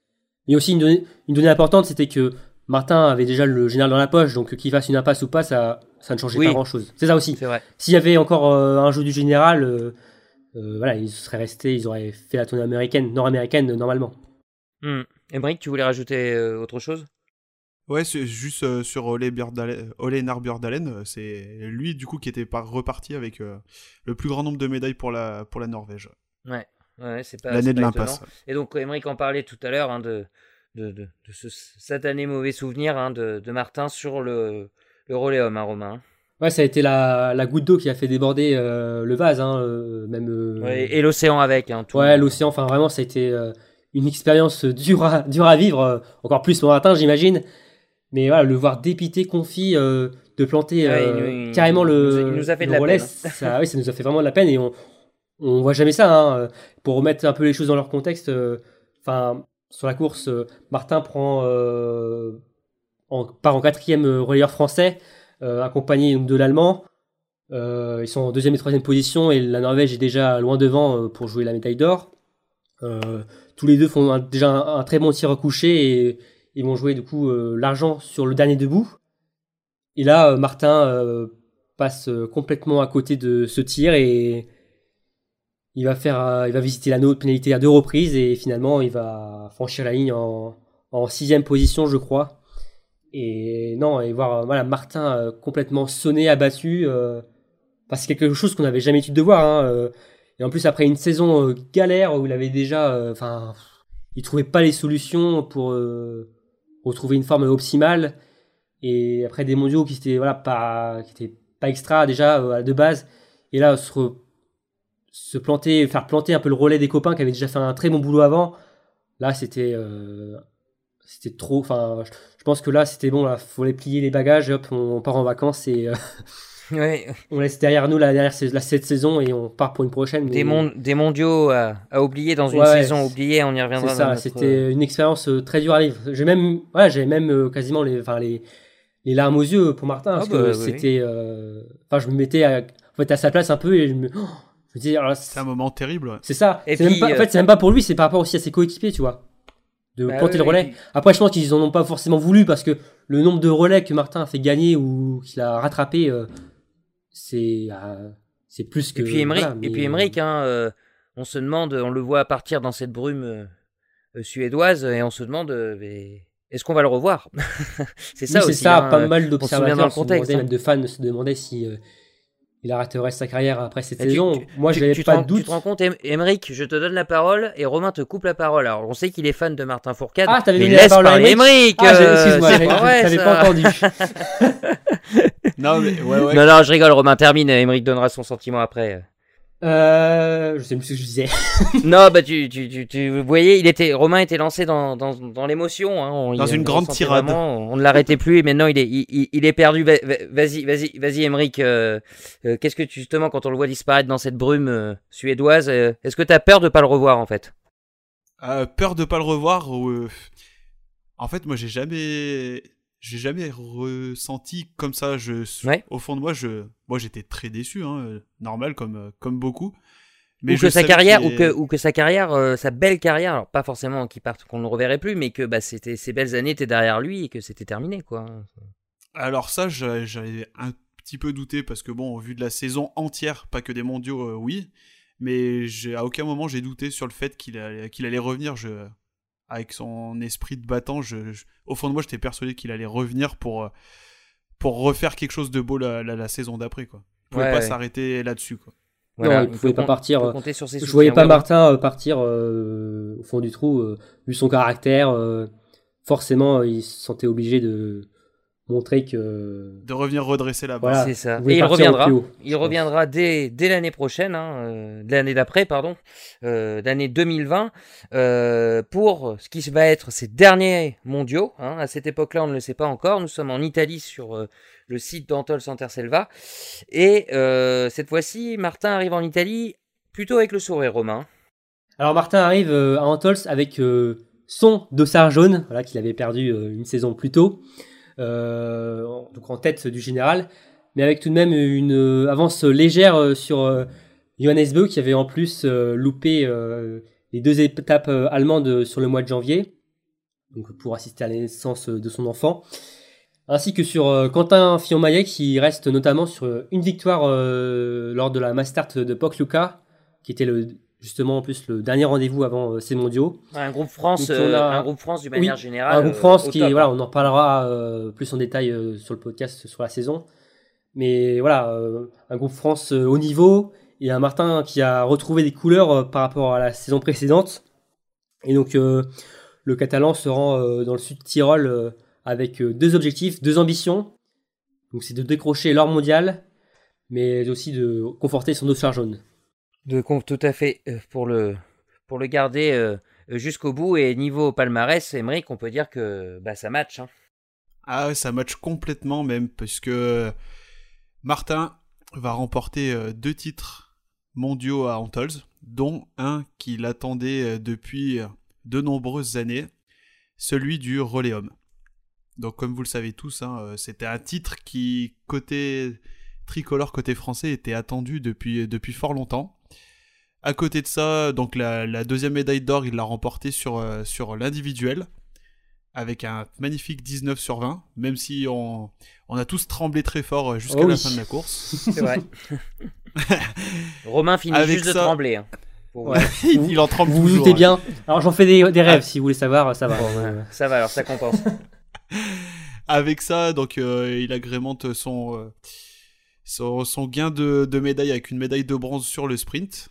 Mais aussi, une donnée, une donnée importante, c'était que Martin avait déjà le général dans la poche, donc qu'il fasse une impasse ou pas, ça, ça ne changeait pas grand-chose. C'est ça aussi. S'il y avait encore euh, un jeu du général, euh, euh, voilà, ils seraient restés, ils auraient fait la tournée américaine, nord-américaine normalement. Hmm. tu voulais rajouter autre chose? Ouais, c'est juste sur Ole, Bjørdalen, c'est lui du coup qui était reparti avec le plus grand nombre de médailles pour la, pour la Norvège. Ouais, ouais c'est pas l'année de l'impasse. Et donc Emmerich en parlait tout à l'heure hein, de de, de, ce satané mauvais souvenir hein, de, de, Martin sur le, le relais homme, hein, Romain. Ouais, ça a été la, la goutte d'eau qui a fait déborder euh, le vase, hein, euh, même. Euh, et l'océan avec. Hein, tout. Ouais, l'océan. Enfin, vraiment, ça a été une expérience dure à, dure à vivre, encore plus pour Martin, j'imagine. Mais voilà, le voir dépité, confit, de planter carrément le, il nous a fait de la relais, peine, ça, oui, ça nous a fait vraiment de la peine et on, on voit jamais ça. pour remettre un peu les choses dans leur contexte, enfin sur la course, euh, Martin euh, part en quatrième euh, relayeur français, accompagné de l'Allemand. ils sont en deuxième et troisième position et la Norvège est déjà loin devant pour jouer la médaille d'or. tous les deux font déjà un, très bon tir couché et ils vont jouer du coup l'argent sur le dernier debout. Et là, Martin passe complètement à côté de ce tir et il va faire, euh, il va visiter l'anneau de pénalité à deux reprises et finalement il va franchir la ligne en, sixième position, je crois. Et non, et voir euh, voilà Martin euh, complètement sonné, abattu, c'est quelque chose qu'on n'avait jamais eu de voir. Hein, et en plus après une saison galère où il avait déjà, enfin, il trouvait pas les solutions pour retrouver une forme optimale. Et après des mondiaux qui étaient voilà pas, qui étaient pas extra déjà de base. Et là, se se planter, faire planter un peu le relais des copains qui avaient déjà fait un très bon boulot avant. Là, c'était euh, c'était trop. Enfin, je, pense que là, c'était bon. Là, faut les plier les bagages. Hop, on, part en vacances et euh, on laisse derrière nous la dernière la, cette saison et on part pour une prochaine. Des, des mondiaux à, oublier dans une saison oubliée. On y reviendra. C'est ça. C'était une expérience euh, très dure à vivre. J'ai même, ouais, j'ai même quasiment les, enfin les les larmes aux yeux pour Martin parce ah que bah, c'était. Enfin, je me mettais à, en fait, à sa place un peu et je me c'est un moment terrible. C'est ça. en fait, euh, c'est même pas pour lui, c'est par rapport aussi à ses coéquipiers, tu vois. De bah planter le relais. Après, je pense qu'ils en ont pas forcément voulu parce que le nombre de relais que Martin a fait gagner ou qu'il a rattrapé, euh, c'est euh, c'est plus que. Et puis et puis hein, on se demande, on le voit partir dans cette brume suédoise et on se demande. est-ce qu'on va le revoir? C'est ça aussi. C'est ça, hein, pas mal d'observateurs dans le contexte. Hein. Même de fans se demandaient si il arrêterait sa carrière après cette saison. Moi, je n'avais pas de doute. Tu te rends compte, Emeric, je te donne la parole et Romain te coupe la parole. Alors, on sait qu'il est fan de Martin Fourcade. Ah, t'avais mais laisse parler Emeric. Ah, excuse-moi, j'avais pas entendu. non, mais ouais, ouais. Non, non, je rigole, Romain, termine. Émeric donnera son sentiment après. Euh, je sais plus ce que je disais. non, bah tu, tu, tu, tu vous voyez, il était, Romain était lancé dans, dans, dans l'émotion. Hein. On- Dans il- une on grande tirade. vraiment, on ne l'arrêtait plus et maintenant il est, il, il- il est perdu. Va- va- Vas-y, vas-y, vas-y, Émeric. euh, euh, Qu'est-ce que tu, justement, quand on le voit disparaître dans cette brume euh, suédoise, euh, est-ce que tu as peur de pas le revoir en fait? Euh, peur de pas le revoir. ou, euh, En fait, moi, j'ai jamais, j'ai jamais ressenti comme ça. Je, Ouais. au fond de moi, je, moi, j'étais très déçu, hein, euh, normal comme, euh, comme beaucoup. Mais ou que sa carrière, ou que, ou que sa carrière, euh, sa belle carrière, alors pas forcément qu'il parte, qu'on ne le reverrait plus, mais que bah, c'était ses belles années étaient derrière lui et que c'était terminé quoi. Alors ça, j'a- j'avais un petit peu douté parce que bon, au vu de la saison entière, pas que des mondiaux, euh, oui, mais à aucun moment j'ai douté sur le fait qu'il allait, allait revenir. Je, avec son esprit de battant, je, je- au fond de moi, j'étais persuadé qu'il allait revenir pour, euh, pour refaire quelque chose de beau la, la- la saison d'après. Quoi. Il pouvait Ouais, pas ouais. s'arrêter là-dessus. Quoi. Non, il pouvait pas partir, euh, compter sur ses Je voyais pas Martin euh, partir euh, au fond du trou, euh, vu son caractère. euh, forcément, il se sentait obligé de montrer que. De revenir redresser la barre. Voilà. C'est ça. Et il reviendra. Il reviendra dès, dès l'année prochaine, hein, euh, l'année d'après, pardon, euh, d'année 2020, euh, pour ce qui va être ses derniers mondiaux. hein. À cette époque-là, on ne le sait pas encore. Nous sommes en Italie sur euh, le site d'Antol Santerselva. Et euh, cette fois-ci, Martin arrive en Italie plutôt avec le sourire romain. Alors Martin arrive euh, à Antols avec euh, son dossard jaune, voilà, qu'il avait perdu euh, une saison plus tôt, euh, donc en tête du général, mais avec tout de même une euh, avance légère euh, sur euh, Johannes Beu qui avait en plus euh, loupé euh, les deux étapes euh, allemandes sur le mois de janvier, donc pour assister à la naissance euh, de son enfant, ainsi que sur euh, Quentin Fillon-Maillet qui reste notamment sur euh, une victoire euh, lors de la Mastart de Pokljuka, qui était le justement en plus le dernier rendez-vous avant euh, ces mondiaux. Un groupe France, Donc, on euh, a- un groupe France d'une manière Oui, générale. un groupe euh, France au qui top, voilà, hein. on en reparlera euh, plus en détail euh, sur le podcast sur la saison. Mais voilà, euh, un groupe France euh, haut niveau et un Martin qui a retrouvé des couleurs euh, par rapport à la saison précédente. Et donc euh, le Catalan se rend euh, dans le sud Tyrol euh, avec euh, deux objectifs, deux ambitions. Donc c'est de décrocher l'or mondial, mais aussi de conforter son dossard jaune. De con- tout à fait euh, pour le garder euh, jusqu'au bout et niveau palmarès, Emmerich, on peut dire que bah ça match. hein. Ah ça match complètement même, parce que Martin va remporter euh, deux titres mondiaux à Antols, dont un qu'il attendait euh, depuis euh, de nombreuses années, celui du relais homme. Donc comme vous le savez tous, hein, euh, c'était un titre qui, côté tricolore, côté français, était attendu depuis fort longtemps. À côté de ça, donc la, la deuxième médaille d'or, il l'a remportée sur, euh, sur l'individuel avec un magnifique 19 sur 20, même si on, on a tous tremblé très fort euh, jusqu'à Oh la oui. fin de la course. C'est vrai. Romain finit Avec juste de ça- trembler. hein. Ouais. il, il en tremble Vous vous toujours. doutez hein. bien. Alors j'en fais des, des rêves si vous voulez savoir, ça va. Bon, ouais, ça va alors, ça compense. Avec ça, donc euh, il agrémente son, euh, son, son gain de, de médaille avec une médaille de bronze sur le sprint.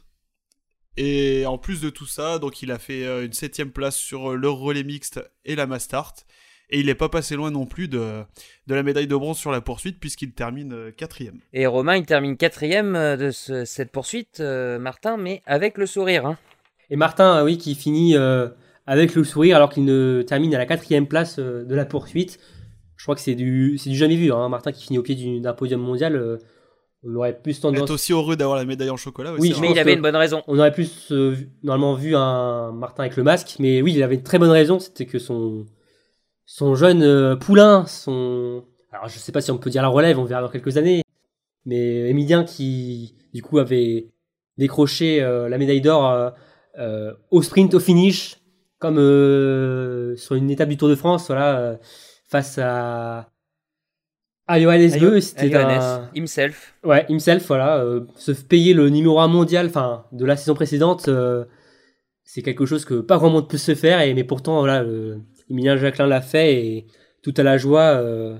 Et en plus de tout ça, donc il a fait euh, une septième place sur euh, le relais mixte et la Mastart. Et il n'est pas passé loin non plus de, de la médaille de bronze sur la poursuite puisqu'il termine euh, quatrième. Et Romain, il termine quatrième de ce- cette poursuite, euh, Martin, mais avec le sourire. hein. Et Martin, oui, qui finit euh, avec le sourire alors qu'il ne termine à la quatrième place euh, de la poursuite. Je crois que c'est du, c'est du jamais vu. Hein. Martin qui finit au pied du- d'un podium mondial, euh, on aurait plus Être tendance. aussi heureux d'avoir la médaille en chocolat aussi. Oui, Mais il avait une bonne raison. On aurait plus euh, normalement vu un Martin avec le masque, mais oui, il avait une très bonne raison. C'était que son, son jeune euh, poulain, son. Alors je sais pas si on peut dire la relève, on verra dans quelques années. Mais Emilien qui, du coup, avait décroché euh, la médaille d'or euh, euh, au sprint, au finish, comme euh, sur une étape du Tour de France, voilà, euh, face à. À Johannes Johannes, un- himself. Ouais, himself, voilà. euh, se payer le numéro 1 mondial enfin, de la saison précédente, euh, c'est quelque chose que pas grand monde peut se faire. Et, mais pourtant, voilà, Emilien Jacquelin l'a fait et tout à la joie euh,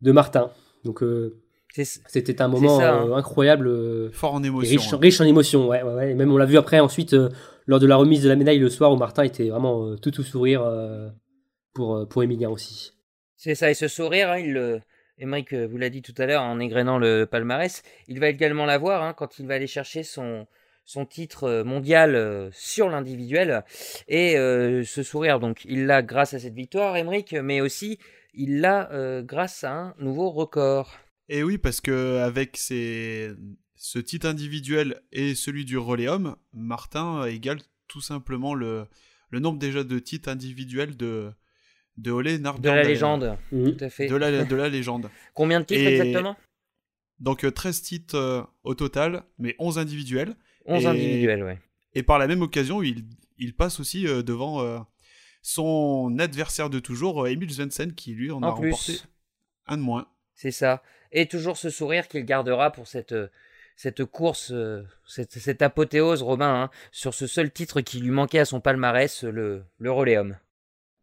de Martin. Donc, euh, c'était un moment ça, hein. euh, incroyable, euh, Fort en émotion. riche, hein. riche en émotions. Ouais, ouais, ouais. Et même on l'a vu après, ensuite, euh, lors de la remise de la médaille le soir où Martin était vraiment euh, tout tout sourire euh, pour, euh, pour Emilien aussi. C'est ça, et ce sourire, hein, il le, Emmerich vous l'a dit tout à l'heure en égrénant le palmarès. Il va également l'avoir hein, quand il va aller chercher son, son titre mondial sur l'individuel. Et ce sourire, donc, il l'a grâce à cette victoire, Emmerich, mais aussi il l'a grâce à un nouveau record. Et oui, parce que avec ce titre individuel et celui du relais Martin égale tout simplement le, le nombre déjà de titres individuels de, de Olé De la légende, tout à fait. De la, de la légende. Combien de titres exactement? Donc 13 titres euh, au total, mais 11 individuels. 11 individuels, ouais. Et par la même occasion, il, il passe aussi euh, devant euh, son adversaire de toujours, Emile Svensson, qui lui en, a remporté un de moins. C'est ça. Et toujours ce sourire qu'il gardera pour cette, cette course, cette, apothéose, Robin, hein, sur ce seul titre qui lui manquait à son palmarès, le, le homme.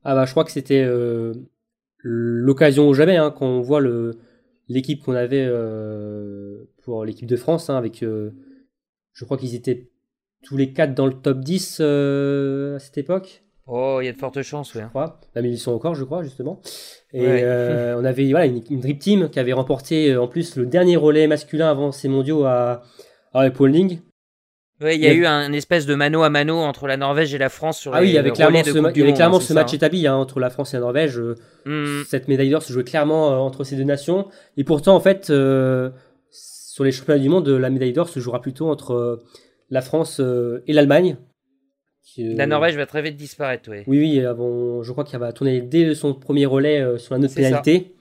Ah bah je crois que c'était euh, l'occasion ou jamais hein, quand on voit le l'équipe qu'on avait euh, pour l'équipe de France hein, avec euh, je crois qu'ils étaient tous les quatre dans le top 10 à cette époque. Oh, il y a de fortes chances, oui. Je crois. Bah, mais ils sont encore, je crois, justement. Et on avait voilà, une, une, drip team qui avait remporté en plus le dernier relais masculin avant ces mondiaux à, à Paulding. Oui, il y a, eu un espèce de mano à mano entre la Norvège et la France sur ah les oui, il y avait clairement ce, il y avait clairement ce match établi hein, entre la France et la Norvège. Euh, hmm. Cette médaille d'or se jouait clairement euh, entre ces deux nations. Et pourtant, en fait, euh, sur les championnats du monde, la médaille d'or se jouera plutôt entre la France et l'Allemagne. La Norvège va très vite disparaître, oui. Oui, oui, avant, je crois qu'elle va tourner dès son premier relais sur la note pénalité.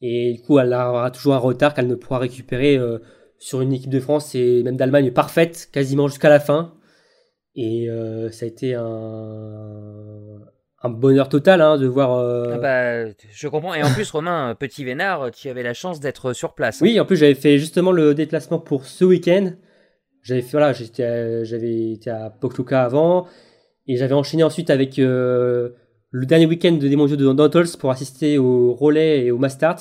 Et du coup, elle aura toujours un retard qu'elle ne pourra récupérer sur une équipe de France et même d'Allemagne parfaite quasiment jusqu'à la fin. Et euh, ça a été un, un bonheur total hein, de voir. Euh, ah bah, je comprends. Et en plus, Romain, petit Vénard, tu avais la chance d'être sur place. Oui, en plus, j'avais fait justement le déplacement pour ce week-end. J'avais fait, voilà, j'avais été à Pokluka avant. Et j'avais enchaîné ensuite avec euh, le dernier week-end des mondiaux de Dantals pour assister au relais et au Mastart,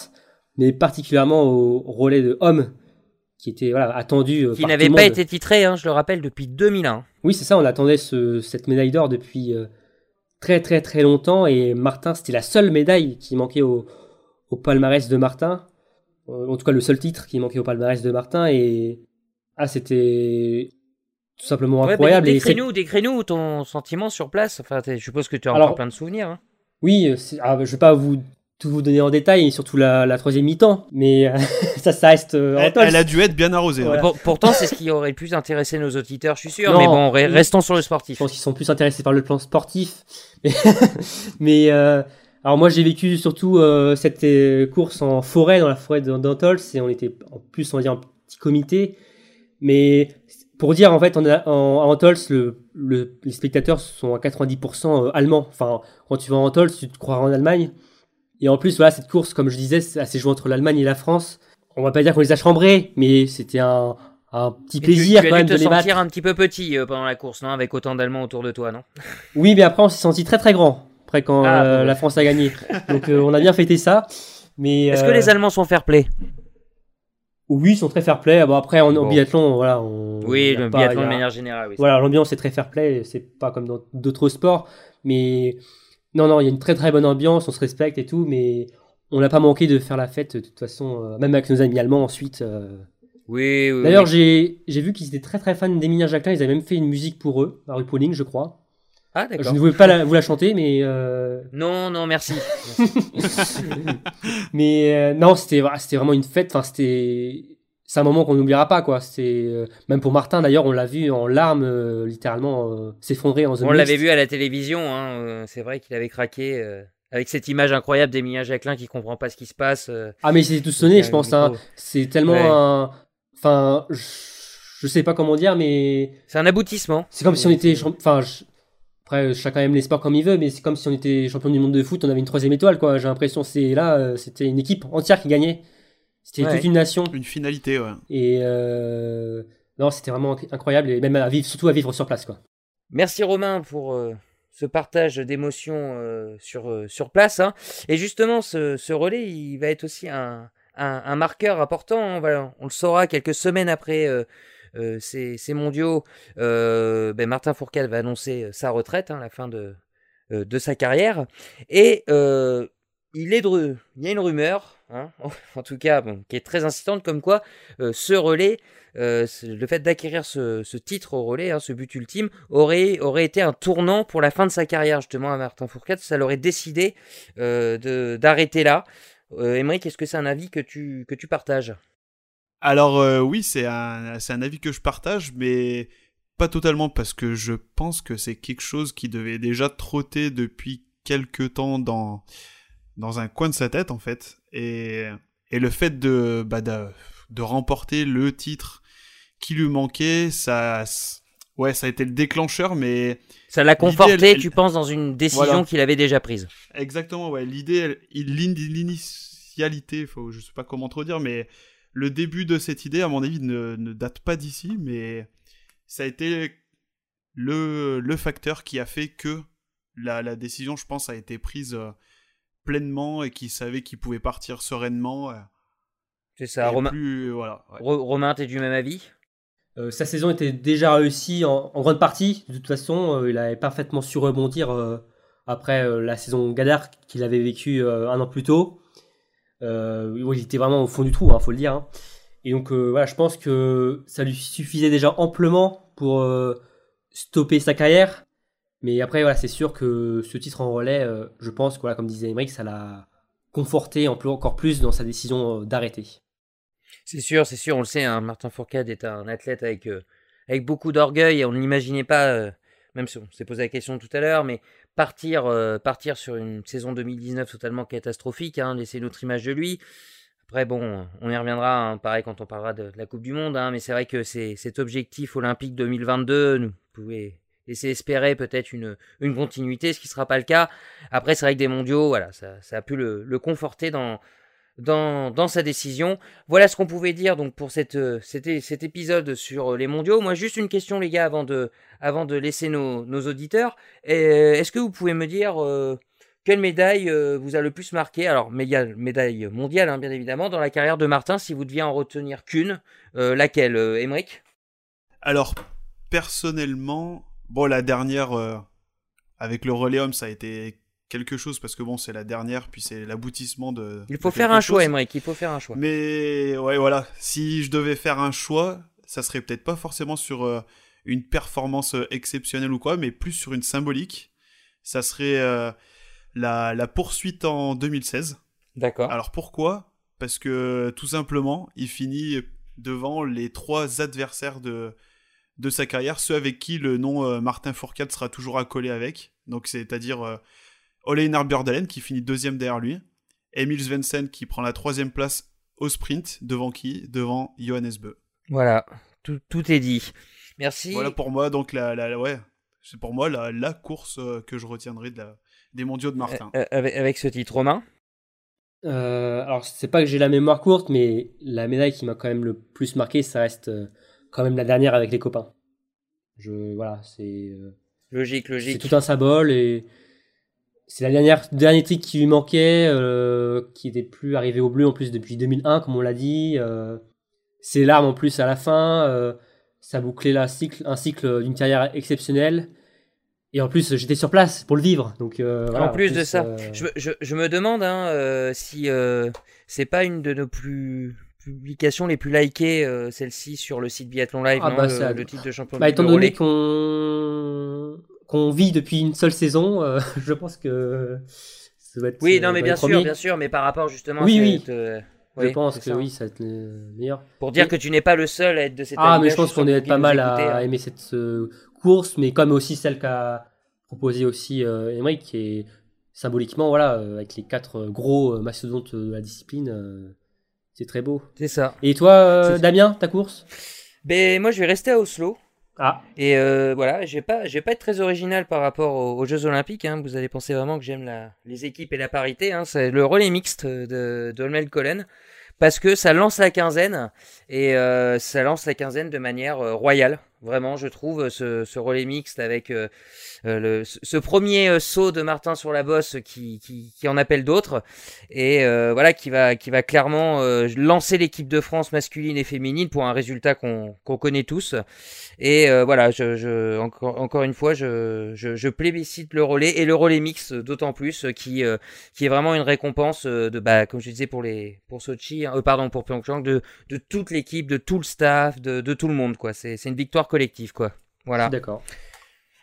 mais particulièrement au relais de hommes qui était voilà, attendu. Euh, qui n'avait pas été titré, hein, je le rappelle, depuis 2001. Oui, c'est ça, on attendait ce, cette médaille d'or depuis euh, très très très longtemps et Martin, c'était la seule médaille qui manquait au, au palmarès de Martin. Euh, en tout cas, le seul titre qui manquait au palmarès de Martin et ah, c'était tout simplement incroyable. Décris-nous, décris-nous ton sentiment sur place. Enfin, je suppose que tu as encore plein de souvenirs. Hein. Oui, ah, je vais pas vous tout vous donner en détail, surtout la, troisième mi-temps. Mais ça, ça reste. Euh, elle, a dû être bien arrosée. pourtant, c'est ce qui aurait le plus intéressé nos auditeurs, je suis sûr. mais bon, restons sur le sportif. Je pense qu'ils sont plus intéressés par le plan sportif. mais euh, alors moi, j'ai vécu surtout cette course en forêt, dans la forêt d'Antols, et on était en plus, on va dire, en petit comité. Mais pour dire, en fait, en, en, Antols, le, les spectateurs sont à 90% allemands. Enfin, quand tu vas en Antols, tu te croiras en Allemagne. Et en plus, voilà, cette course, comme je disais, c'est assez joué entre l'Allemagne et la France. On va pas dire qu'on les a chambrés, mais c'était un, un petit plaisir tu, quand même te de les sentir un petit peu petit euh, pendant la course, non Avec autant d'Allemands autour de toi, non? Oui, mais après, on s'est senti très très grand, après quand ah, euh, la France a gagné. Donc euh, on a bien fêté ça. Mais Est-ce que les Allemands sont fair-play? Oui, ils sont très fair-play. Bon, après, en, biathlon, voilà. On, oui, le biathlon de manière générale. Oui, voilà, l'ambiance est très fair-play. C'est pas comme dans d'autres sports. Mais non, non, il y a une très très bonne ambiance, on se respecte et tout, mais on n'a pas manqué de faire la fête de toute façon, euh, même avec nos amis allemands ensuite. Euh. Oui, oui. D'ailleurs, j'ai vu qu'ils étaient très très fans d'Emilien Jacquelin, ils avaient même fait une musique pour eux, rue Pauling, je crois. Ah, d'accord. Je ne voulais pas vous la chanter, mais. Euh, non, non, merci. mais non, c'était vraiment une fête, enfin, c'était c'est un moment qu'on n'oubliera pas quoi c'est euh, même pour Martin d'ailleurs on l'a vu en larmes littéralement s'effondrer en zone on l'avait vu à la télévision hein, c'est vrai qu'il avait craqué avec cette image incroyable d'Emilien Jacquelin qui comprend pas ce qui se passe ah mais c'est tout sonné je pense hein. c'est tellement un enfin je... sais pas comment dire mais c'est un aboutissement c'est comme si on était enfin après chacun aime les sports comme il veut mais c'est comme si on était champion du monde de foot on avait une troisième étoile quoi j'ai l'impression c'est là c'était une équipe entière qui gagnait c'était toute une nation. Une finalité, ouais. Et euh, non, c'était vraiment incroyable, et même à vivre, surtout à vivre sur place, quoi. Merci Romain pour euh, ce partage d'émotions euh, sur, sur place. Hein. Et justement, ce, ce, relais, il va être aussi un, un, marqueur important. Hein. On le saura quelques semaines après ces, ces, mondiaux. Ben Martin Fourcade va annoncer sa retraite, hein, la fin de, de sa carrière. Et il, est il y a une rumeur hein, en tout cas, qui est très insistante, comme quoi ce relais, le fait d'acquérir ce, titre au relais, hein, ce but ultime, aurait, été un tournant pour la fin de sa carrière, justement, à Martin Fourcade. Ça l'aurait décidé d'arrêter là. Euh, est-ce que c'est un avis que tu, partages? Alors oui, c'est un, avis que je partage, mais pas totalement parce que je pense que c'est quelque chose qui devait déjà trotter depuis quelques temps dans, dans un coin de sa tête en fait. Et, et le fait de, bah, de, de, remporter le titre qui lui manquait, ça, ouais, ça a été le déclencheur, mais ça l'a conforté, tu penses, dans une décision qu'il avait déjà prise. Exactement, ouais. L'idée, l'initialité, je sais pas comment trop dire, mais le début de cette idée, à mon avis, ne, ne date pas d'ici, mais ça a été le, le facteur qui a fait que la, la décision, je pense, a été prise euh, pleinement et qu'il savait qu'il pouvait partir sereinement. Euh, c'est ça, Romain. Plus, voilà, Romain, t'es du même avis? Euh, sa saison était déjà réussie en, grande partie. De toute façon, il avait parfaitement su rebondir après la saison Gadar qu'il avait vécu un an plus tôt. il était vraiment au fond du trou, il hein, faut le dire. Hein. Et donc euh, voilà, je pense que ça lui suffisait déjà amplement pour euh, stopper sa carrière. Mais après, voilà, c'est sûr que ce titre en relais, euh, je pense voilà, comme disait Emmerich, ça l'a conforté encore plus dans sa décision d'arrêter. C'est sûr, c'est sûr, on le sait, hein, Martin Fourcade est un athlète avec, avec beaucoup d'orgueil et on n'imaginait pas, même si on s'est posé la question tout à l'heure, mais partir, partir sur une saison 2019 totalement catastrophique, hein, laisser notre image de lui, après, bon, on y reviendra, hein, pareil, quand on parlera de, la Coupe du Monde, mais c'est vrai que cet objectif olympique 2022 nous pouvait laisser espérer peut-être une, une continuité, ce qui ne sera pas le cas. Après, c'est vrai que des mondiaux, voilà, ça, ça a pu le, le conforter dans, dans, dans, sa décision. Voilà ce qu'on pouvait dire donc pour cette, cet, cet épisode sur les mondiaux. Moi, juste une question, les gars, avant de, avant de laisser nos, nos auditeurs. Est-ce que vous pouvez me dire euh, quelle médaille euh, vous a le plus marqué? Alors, médaille mondiale, hein, bien évidemment, dans la carrière de Martin, si vous deviez en retenir qu'une, euh, laquelle, euh, Alors, personnellement, bon, la dernière, avec le Relais ça a été quelque chose parce que bon, c'est la dernière, puis c'est l'aboutissement de. Il faut faire un choix, Emmerich, il faut faire un choix. Mais, ouais, voilà, si je devais faire un choix, ça serait peut-être pas forcément sur une performance exceptionnelle ou quoi, mais plus sur une symbolique. Ça serait la, poursuite en 2016. D'accord. Alors pourquoi? Parce que tout simplement, il finit devant les trois adversaires de, de sa carrière, ceux avec qui le nom euh, Martin Fourcade sera toujours accolé avec. Donc c'est-à-dire euh, Ole Einar Björndalen qui finit deuxième derrière lui, Emil Svensson qui prend la troisième place au sprint, devant qui? Devant Johannes Bö. Voilà, tout, tout, est dit. Merci. Voilà pour moi, donc la, la ouais, c'est pour moi la, la course euh, que je retiendrai de la, des mondiaux de Martin. Euh, euh, avec, ce titre, Romain? Euh, Alors, c'est pas que j'ai la mémoire courte, mais la médaille qui m'a quand même le plus marqué, ça reste quand même la dernière avec les copains. Je, voilà, c'est. logique, logique. C'est tout un symbole et c'est la dernière dernier titre qui lui manquait, qui n'était plus arrivé au bleu en plus depuis 2001, comme on l'a dit. ses larmes en plus à la fin, ça bouclait la cycle, un cycle d'une carrière exceptionnelle. Et en plus, j'étais sur place pour le vivre. Donc, euh, en, plus de ça, euh, je, je, je, me demande hein, euh, si c'est pas une de nos plus publications les plus likées, celle-ci sur le site Biathlon Live, ah, bah, le, titre de champion bah, Étant donné qu'on qu'on vit depuis une seule saison, je pense que ça va être. Oui, non, mais bien sûr, bien sûr, mais par rapport justement. Oui, oui. je pense que oui, ça va être le meilleur. Pour dire que tu n'es pas le seul à être de cette Ah, mais je pense qu'on est pas mal à hein. aimer cette course, mais comme aussi celle qu'a proposé aussi euh, qui est symboliquement, voilà, euh, avec les quatre euh, gros euh, mastodontes de la discipline, c'est très beau. C'est ça. Et toi, Damien, ta course? Ben moi, je vais rester à Oslo. Ah. Et voilà, je vais pas, je vais pas être très original par rapport aux, Jeux Olympiques. Hein. Vous allez penser vraiment que j'aime la, les équipes et la parité. Hein. C'est le relais mixte de, de Collen parce que ça lance la quinzaine et ça lance la quinzaine de manière royale. Vraiment, je trouve, ce, relais mixte avec euh, euh, ce premier saut de Martin sur la bosse qui, qui, en appelle d'autres et voilà qui va, qui va clairement lancer l'équipe de France masculine et féminine pour un résultat qu'on connaît tous. Et voilà, je, encore, encore une fois, je, je, plébiscite le relais et le relais mixte d'autant plus qui, qui est vraiment une récompense de, bah, comme je disais pour les pour Sochi, hein, pardon pour Pyeongchang, de, de toute l'équipe, de tout le staff, de, de tout le monde quoi. C'est une victoire collectif, quoi. Voilà. D'accord.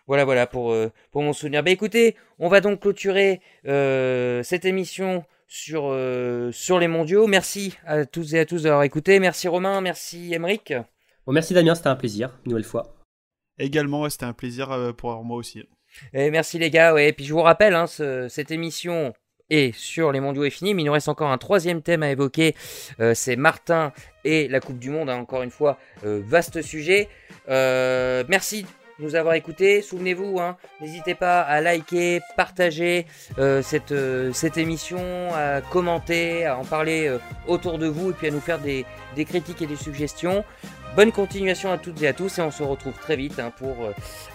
Voilà, voilà pour, euh, pour mon souvenir. Bah écoutez, on va donc clôturer euh, cette émission sur, euh, sur les mondiaux. Merci à tous et à tous d'avoir écouté. Merci Romain, merci Emeric. Bon, merci Damien, c'était un plaisir, une nouvelle fois. Également, c'était un plaisir pour moi aussi. Et merci les gars, ouais. Et puis je vous rappelle, hein, cette émission et sur les mondiaux est fini, mais il nous reste encore un troisième thème à évoquer, euh, c'est Martin et la Coupe du Monde, hein, encore une fois, euh, vaste sujet. Euh, merci de nous avoir écoutés, souvenez-vous, hein, n'hésitez pas à liker, partager cette, cette émission, à commenter, à en parler autour de vous et puis à nous faire des, des, critiques et des suggestions. Bonne continuation à toutes et à tous et on se retrouve très vite hein, pour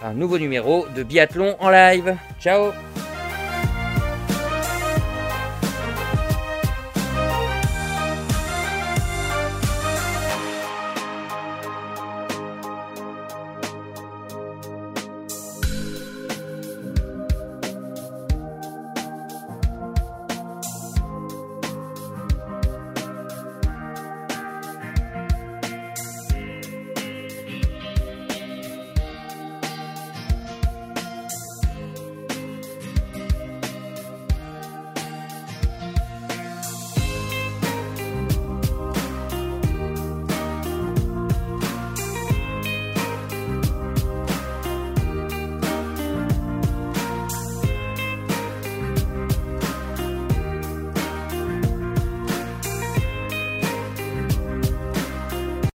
un nouveau numéro de Biathlon en live. Ciao